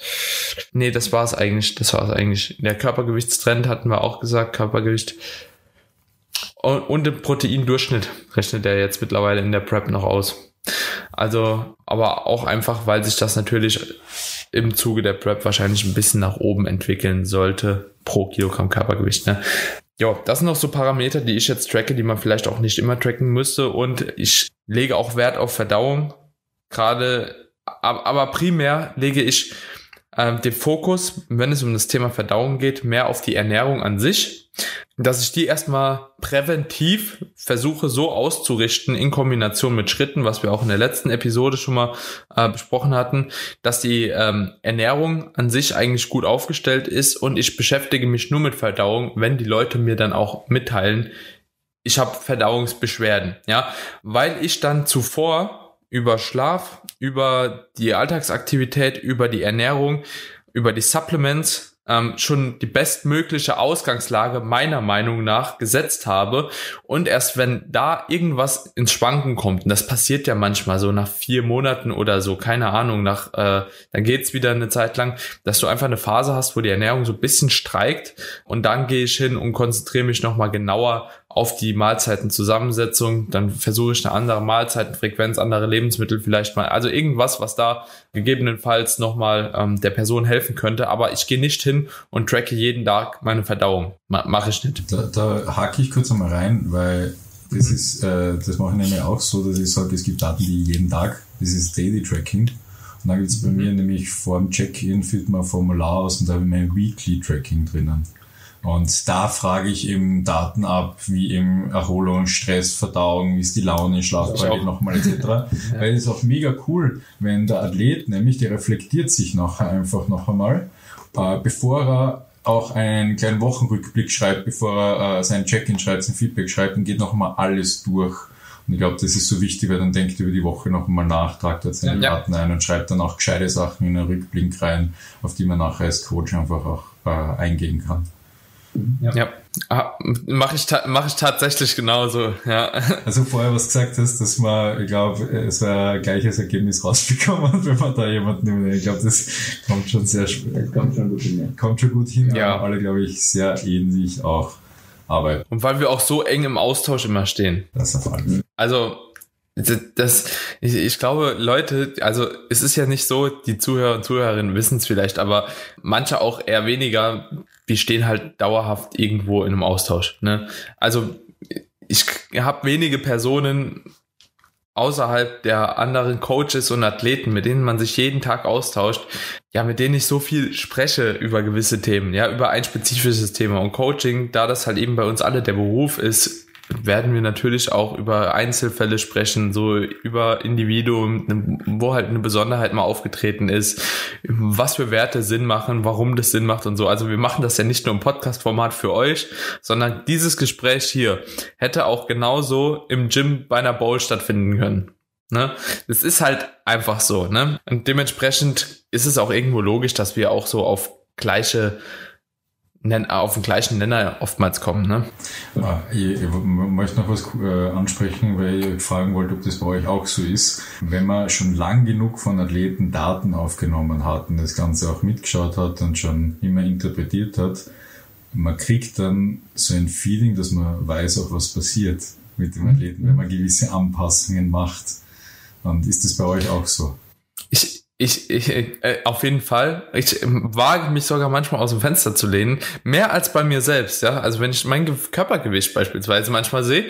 Nee, das war es eigentlich. Das war es eigentlich. Der Körpergewichtstrend hatten wir auch gesagt. Körpergewicht. Und, und den Proteindurchschnitt rechnet er jetzt mittlerweile in der Prep noch aus. Also, aber auch einfach, weil sich das natürlich im Zuge der Prep wahrscheinlich ein bisschen nach oben entwickeln sollte pro Kilogramm Körpergewicht. Ne? Ja, das sind noch so Parameter, die ich jetzt tracke, die man vielleicht auch nicht immer tracken müsste. Und ich lege auch Wert auf Verdauung. Gerade, aber primär lege ich äh, den Fokus, wenn es um das Thema Verdauung geht, mehr auf die Ernährung an sich, dass ich die erstmal präventiv versuche so auszurichten in Kombination mit Schritten, was wir auch in der letzten Episode schon mal äh, besprochen hatten, dass die ähm, Ernährung an sich eigentlich gut aufgestellt ist und ich beschäftige mich nur mit Verdauung, wenn die Leute mir dann auch mitteilen, ich habe Verdauungsbeschwerden, ja, weil ich dann zuvor über Schlaf, über die Alltagsaktivität, über die Ernährung, über die Supplements ähm, schon die bestmögliche Ausgangslage meiner Meinung nach gesetzt habe. Und erst wenn da irgendwas ins Schwanken kommt, und das passiert ja manchmal so nach vier Monaten oder so, keine Ahnung, nach, äh, dann geht's wieder eine Zeit lang, dass du einfach eine Phase hast, wo die Ernährung so ein bisschen streikt und dann gehe ich hin und konzentriere mich nochmal genauer auf die Mahlzeitenzusammensetzung, dann versuche ich eine andere Mahlzeitenfrequenz, andere Lebensmittel vielleicht mal, also irgendwas, was da gegebenenfalls nochmal ähm, der Person helfen könnte, aber ich gehe nicht hin und tracke jeden Tag meine Verdauung. Ma Mache ich nicht. Da, da hake ich kurz einmal rein, weil das ist, äh, das mache ich nämlich auch so, dass ich sage, es gibt Daten, die jeden Tag, das ist Daily Tracking. Und dann gibt es bei mhm. mir nämlich vor dem Check-in füllt man ein Formular aus und da habe ich mein Weekly Tracking drinnen. Und da frage ich eben Daten ab, wie eben Erholung, Stress, Verdauung, wie ist die Laune, Schlafqualität nochmal etc. [laughs] ja. Weil es ist auch mega cool, wenn der Athlet nämlich, der reflektiert sich nachher einfach noch einmal, äh, bevor er auch einen kleinen Wochenrückblick schreibt, bevor er äh, sein Check-in schreibt, sein Feedback schreibt und geht noch einmal alles durch. Und ich glaube, das ist so wichtig, weil dann denkt über die Woche noch einmal nach, tragt dort seine ja, Daten ein und schreibt dann auch gescheite Sachen in einen Rückblick rein, auf die man nachher als Coach einfach auch äh, eingehen kann. Ja. ja. Ah, mache ich, mach ich tatsächlich genauso, ja. [laughs] Also vorher was gesagt hast, dass man, ich glaube, es war ein gleiches Ergebnis rausbekommen, [laughs] wenn man da jemanden nimmt. Ich glaube, das kommt schon sehr, kommt schon gut hin. Kommt schon gut hin, ja. alle, glaube ich, sehr ähnlich auch arbeiten. Und weil wir auch so eng im Austausch immer stehen. Das ist der Fall. Also, das, ich, ich glaube, Leute, also es ist ja nicht so, die Zuhörer und Zuhörerinnen wissen es vielleicht, aber manche auch eher weniger, wir stehen halt dauerhaft irgendwo in einem Austausch. Ne? Also ich habe wenige Personen außerhalb der anderen Coaches und Athleten, mit denen man sich jeden Tag austauscht, ja, mit denen ich so viel spreche über gewisse Themen, ja, über ein spezifisches Thema und Coaching, da das halt eben bei uns alle der Beruf ist, werden wir natürlich auch über Einzelfälle sprechen, so über Individuen, wo halt eine Besonderheit mal aufgetreten ist, was für Werte Sinn machen, warum das Sinn macht und so. Also wir machen das ja nicht nur im Podcast-Format für euch, sondern dieses Gespräch hier hätte auch genauso im Gym bei einer Bowl stattfinden können. Ne? Das ist halt einfach so. Ne? Und dementsprechend ist es auch irgendwo logisch, dass wir auch so auf gleiche auf den gleichen Nenner oftmals kommen. Ne? Ich, ich, möchte noch was äh, ansprechen, weil ich fragen wollte, ob das bei euch auch so ist. Wenn man schon lang genug von Athleten Daten aufgenommen hat und das Ganze auch mitgeschaut hat und schon immer interpretiert hat, man kriegt dann so ein Feeling, dass man weiß auch, was passiert mit dem Athleten, wenn man gewisse Anpassungen macht. Und ist das bei euch auch so? Ich, ich, äh, auf jeden Fall. Ich äh, wage mich sogar manchmal aus dem Fenster zu lehnen, mehr als bei mir selbst. Ja, also wenn ich mein Körpergewicht beispielsweise manchmal sehe,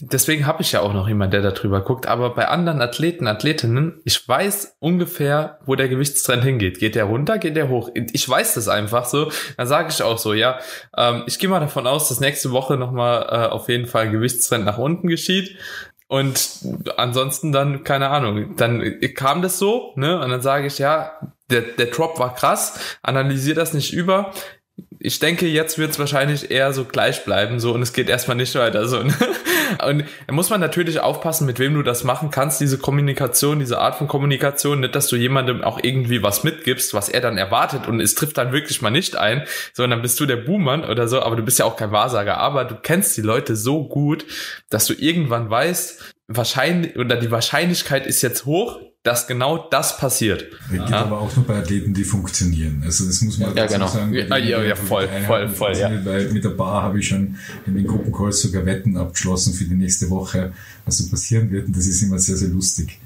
deswegen habe ich ja auch noch jemand, der da drüber guckt. Aber bei anderen Athleten, Athletinnen, ich weiß ungefähr, wo der Gewichtstrend hingeht. Geht der runter, geht der hoch? Ich weiß das einfach so. Dann sage ich auch so, ja, ähm, ich gehe mal davon aus, dass nächste Woche nochmal äh, auf jeden Fall ein Gewichtstrend nach unten geschieht. Und ansonsten dann, keine Ahnung, dann kam das so, ne? Und dann sage ich, ja, der, der Drop war krass, analysiere das nicht über. Ich denke, jetzt wird es wahrscheinlich eher so gleich bleiben, so und es geht erstmal nicht weiter so. Ne? [laughs] Und da muss man natürlich aufpassen, mit wem du das machen kannst, diese Kommunikation, diese Art von Kommunikation, nicht, dass du jemandem auch irgendwie was mitgibst, was er dann erwartet und es trifft dann wirklich mal nicht ein, sondern bist du der Buhmann oder so, aber du bist ja auch kein Wahrsager, aber du kennst die Leute so gut, dass du irgendwann weißt, wahrscheinlich, oder die Wahrscheinlichkeit ist jetzt hoch, dass genau das passiert. Das geht ja. aber auch nur bei Athleten, die funktionieren. Also das muss man ja, genau. sagen. Ja, ja, ja voll, voll, voll. Ja. Weil mit der Bar habe ich schon in den Gruppencalls sogar Wetten abgeschlossen für die nächste Woche, was so passieren wird. Und das ist immer sehr, sehr lustig.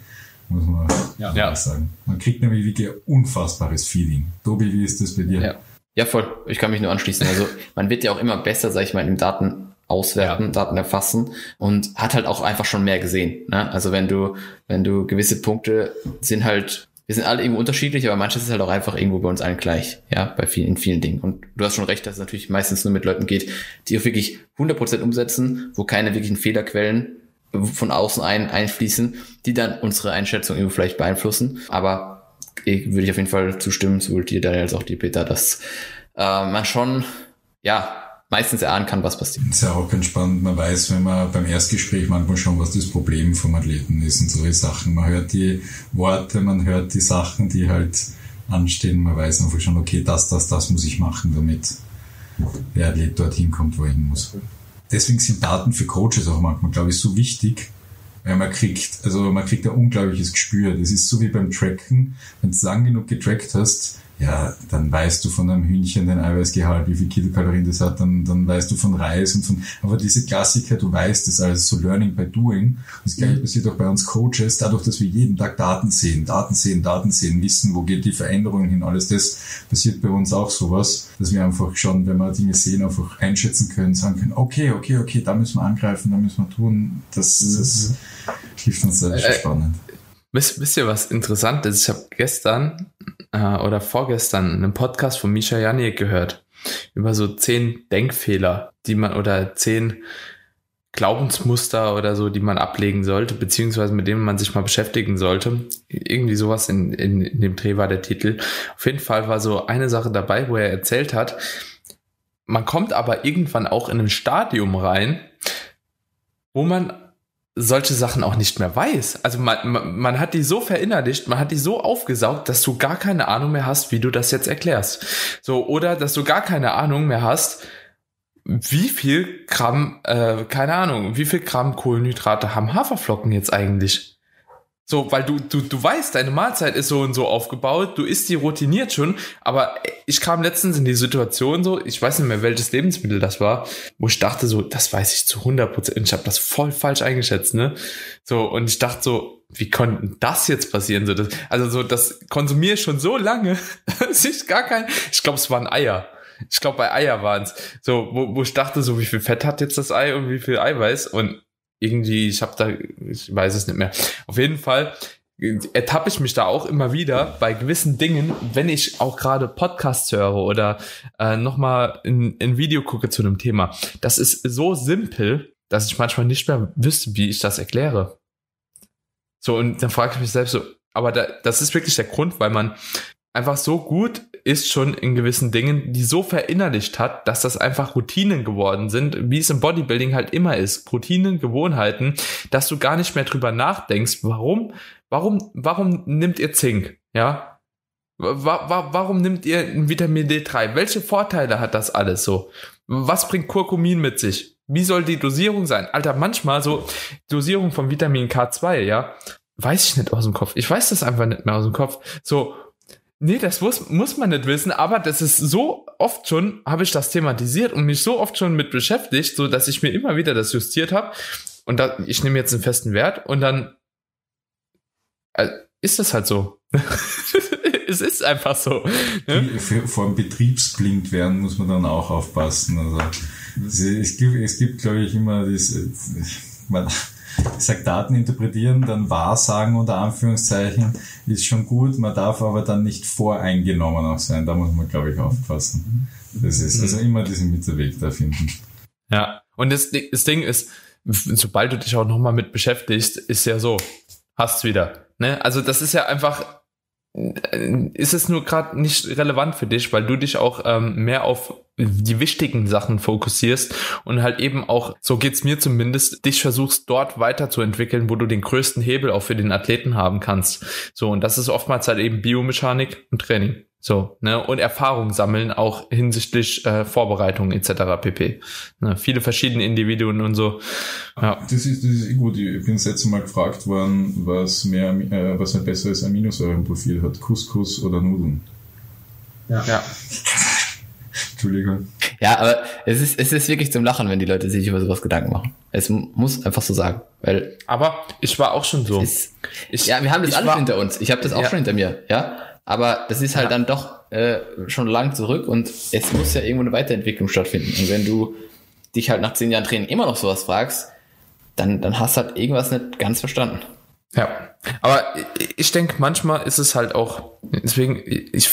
muss man ja. ja. sagen. Man kriegt nämlich wirklich ein unfassbares Feeling. Tobi, wie ist das bei dir? Ja. ja, voll. Ich kann mich nur anschließen. Also man wird ja auch immer besser, sag ich mal, im Daten auswerten, ja. Daten erfassen und hat halt auch einfach schon mehr gesehen. Ne? Also wenn du, wenn du gewisse Punkte sind halt, wir sind alle irgendwo unterschiedlich, aber manches ist halt auch einfach irgendwo bei uns allen gleich, ja, bei vielen, in vielen Dingen. Und du hast schon recht, dass es natürlich meistens nur mit Leuten geht, die auch wirklich 100% umsetzen, wo keine wirklichen Fehlerquellen von außen ein, einfließen, die dann unsere Einschätzung irgendwo vielleicht beeinflussen. Aber würde ich auf jeden Fall zustimmen, sowohl dir, Daniel, als auch dir, Peter, dass äh, man schon, ja, meistens erahnen kann, was passiert. Das ist ja auch ganz spannend. Man weiß, wenn man beim Erstgespräch manchmal schon, was das Problem vom Athleten ist und solche Sachen. Man hört die Worte, man hört die Sachen, die halt anstehen. Man weiß einfach schon, okay, das, das, das muss ich machen, damit der Athlet dorthin kommt, wo er hin muss. Deswegen sind Daten für Coaches auch manchmal, glaube ich, so wichtig, weil man kriegt, also man kriegt ein unglaubliches Gespür. Das ist so wie beim Tracken. Wenn du lang genug getrackt hast, ja, dann weißt du von einem Hühnchen den Eiweißgehalt, wie viel Kilokalorien das hat, dann, dann weißt du von Reis und von, aber diese Klassiker, du weißt das alles, so Learning by Doing. Das gleiche mhm. passiert auch bei uns Coaches, dadurch, dass wir jeden Tag Daten sehen, Daten sehen, Daten sehen, wissen, wo geht die Veränderung hin, alles das passiert bei uns auch sowas, dass wir einfach schon, wenn wir Dinge sehen, einfach einschätzen können, sagen können, okay, okay, okay, da müssen wir angreifen, da müssen wir tun, das, das mhm. hilft uns sehr äh, spannend. Wisst, wisst ihr, was interessant ist? Ich habe gestern äh, oder vorgestern einen Podcast von Misha Janiek gehört über so zehn Denkfehler, die man oder zehn Glaubensmuster oder so, die man ablegen sollte, beziehungsweise mit denen man sich mal beschäftigen sollte. Irgendwie sowas in, in, in dem Dreh war der Titel. Auf jeden Fall war so eine Sache dabei, wo er erzählt hat, man kommt aber irgendwann auch in ein Stadium rein, wo man solche Sachen auch nicht mehr weiß. Also man, man, man hat die so verinnerlicht, man hat die so aufgesaugt, dass du gar keine Ahnung mehr hast, wie du das jetzt erklärst. So, oder dass du gar keine Ahnung mehr hast, wie viel Gramm, äh, keine Ahnung, wie viel Gramm Kohlenhydrate haben Haferflocken jetzt eigentlich? So, weil du, du, du weißt, deine Mahlzeit ist so und so aufgebaut, du isst die routiniert schon, aber ich kam letztens in die Situation so, ich weiß nicht mehr, welches Lebensmittel das war, wo ich dachte so, das weiß ich zu 100 Prozent, ich habe das voll falsch eingeschätzt, ne? So, und ich dachte so, wie konnte das jetzt passieren? So, das, also so, das konsumiere ich schon so lange, [laughs] dass ich gar kein, ich glaube, es waren Eier. Ich glaube, bei Eier waren es. So, wo, wo ich dachte, so, wie viel Fett hat jetzt das Ei und wie viel Eiweiß? Und irgendwie, ich habe da, ich weiß es nicht mehr. Auf jeden Fall ertappe ich mich da auch immer wieder bei gewissen Dingen, wenn ich auch gerade Podcasts höre oder äh, nochmal ein, ein Video gucke zu einem Thema. Das ist so simpel, dass ich manchmal nicht mehr wüsste, wie ich das erkläre. So, und dann frage ich mich selbst so, aber da, das ist wirklich der Grund, weil man einfach so gut ist schon in gewissen Dingen, die so verinnerlicht hat, dass das einfach Routinen geworden sind, wie es im Bodybuilding halt immer ist. Routinen, Gewohnheiten, dass du gar nicht mehr drüber nachdenkst, warum, warum, warum nimmt ihr Zink? Ja? Warum nimmt ihr Vitamin D3? Welche Vorteile hat das alles so? Was bringt Kurkumin mit sich? Wie soll die Dosierung sein? Alter, manchmal so Dosierung von Vitamin K2, ja? Weiß ich nicht aus dem Kopf. Ich weiß das einfach nicht mehr aus dem Kopf. So, Nee, das muss, muss man nicht wissen, aber das ist so oft schon, habe ich das thematisiert und mich so oft schon mit beschäftigt, so dass ich mir immer wieder das justiert habe. Und da, ich nehme jetzt einen festen Wert und dann äh, ist das halt so. [laughs] es ist einfach so. Ne? Vor dem Betriebsblind werden muss man dann auch aufpassen. Also es gibt, es gibt glaube ich, immer das, man, ich sag Daten interpretieren, dann Wahrsagen unter Anführungszeichen ist schon gut, man darf aber dann nicht voreingenommen auch sein, da muss man glaube ich aufpassen. Das ist also immer diesen Mittelweg da finden. Ja, und das, das Ding ist, sobald du dich auch nochmal mit beschäftigst, ist ja so, hast wieder. Ne? Also das ist ja einfach ist es nur gerade nicht relevant für dich, weil du dich auch ähm, mehr auf die wichtigen Sachen fokussierst und halt eben auch, so geht's mir zumindest, dich versuchst dort weiterzuentwickeln, wo du den größten Hebel auch für den Athleten haben kannst. So, und das ist oftmals halt eben Biomechanik und Training. So, ne, und Erfahrung sammeln, auch hinsichtlich äh, Vorbereitung etc. pp. Ne, viele verschiedene Individuen und so. Ja. Das ist, das ist gut. Ich bin das letzte Mal gefragt worden, was mehr, äh, was ein besseres Aminosäurenprofil hat, Couscous oder Nudeln. Ja. ja. [laughs] Entschuldigung. Ja, aber es ist, es ist wirklich zum Lachen, wenn die Leute sich über sowas Gedanken machen. Es muss einfach so sagen, weil. Aber ich war auch schon so. Ist, ich, ja, wir haben das alles hinter uns. Ich habe das auch ja. schon hinter mir, ja. Aber das ist halt ja. dann doch äh, schon lang zurück und es muss ja irgendwo eine Weiterentwicklung stattfinden. Und wenn du dich halt nach zehn Jahren Training immer noch sowas fragst, dann, dann hast du halt irgendwas nicht ganz verstanden. Ja, aber ich denke, manchmal ist es halt auch, deswegen, ich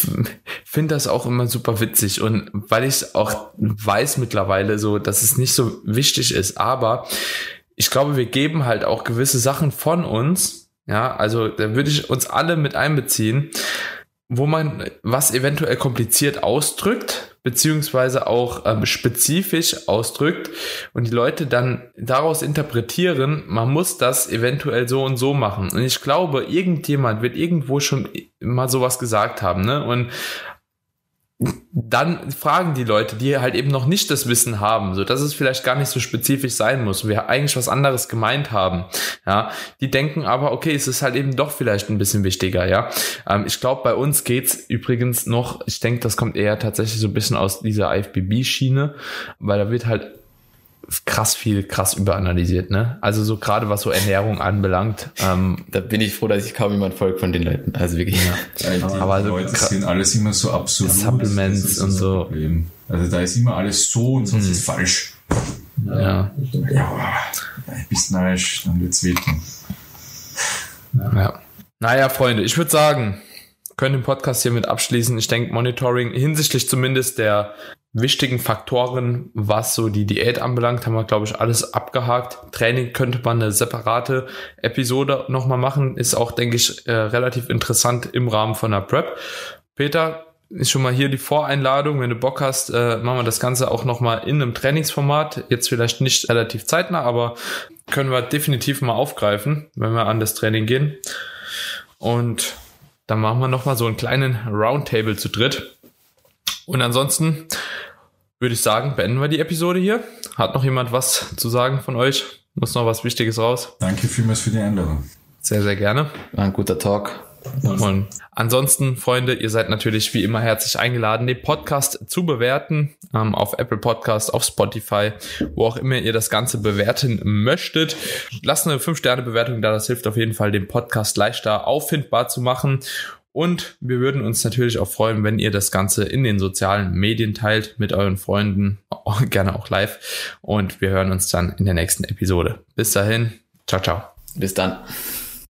finde das auch immer super witzig und weil ich auch weiß mittlerweile so, dass es nicht so wichtig ist, aber ich glaube, wir geben halt auch gewisse Sachen von uns, ja, also da würde ich uns alle mit einbeziehen, wo man was eventuell kompliziert ausdrückt, beziehungsweise auch ähm, spezifisch ausdrückt und die Leute dann daraus interpretieren, man muss das eventuell so und so machen. Und ich glaube, irgendjemand wird irgendwo schon mal sowas gesagt haben, ne? Und dann fragen die Leute, die halt eben noch nicht das Wissen haben, so dass es vielleicht gar nicht so spezifisch sein muss wir eigentlich was anderes gemeint haben, ja, die denken aber, okay, es ist halt eben doch vielleicht ein bisschen wichtiger, ja. Ähm, ich glaube, bei uns geht's übrigens noch, ich denke, das kommt eher tatsächlich so ein bisschen aus dieser IFBB-Schiene, weil da wird halt krass viel, krass überanalysiert, ne? Also so gerade was so Ernährung anbelangt. Ähm, da bin ich froh, dass ich kaum jemand folgt von den Leuten. Also wirklich. Ja. ja die aber Leute so sind alles immer so absolut. Supplements und so. Problem. Also da ist immer alles so und sonst hm. ist falsch. Ja. Ja, ja bisschen falsch, dann wird's wehtun. Ja. Naja, Freunde, ich würde sagen, können den Podcast hiermit abschließen. Ich denke, Monitoring hinsichtlich zumindest der wichtigen Faktoren, was so die Diät anbelangt, haben wir, glaube ich, alles abgehakt. Training könnte man eine separate Episode nochmal machen. Ist auch, denke ich, äh, relativ interessant im Rahmen von der Prep. Peter, ist schon mal hier die Voreinladung. Wenn du Bock hast, äh, machen wir das Ganze auch nochmal in einem Trainingsformat. Jetzt vielleicht nicht relativ zeitnah, aber können wir definitiv mal aufgreifen, wenn wir an das Training gehen. Und dann machen wir nochmal so einen kleinen Roundtable zu dritt. Und ansonsten würde ich sagen, beenden wir die Episode hier. Hat noch jemand was zu sagen von euch? Muss noch was Wichtiges raus? Danke vielmals für die Einladung. Sehr, sehr gerne. War ein guter Talk. Und ansonsten, Freunde, ihr seid natürlich wie immer herzlich eingeladen, den Podcast zu bewerten ähm, auf Apple Podcast, auf Spotify, wo auch immer ihr das Ganze bewerten möchtet. Lasst eine 5-Sterne-Bewertung da, das hilft auf jeden Fall, den Podcast leichter auffindbar zu machen. Und wir würden uns natürlich auch freuen, wenn ihr das Ganze in den sozialen Medien teilt mit euren Freunden, [laughs] gerne auch live. Und wir hören uns dann in der nächsten Episode. Bis dahin, ciao, ciao. Bis dann.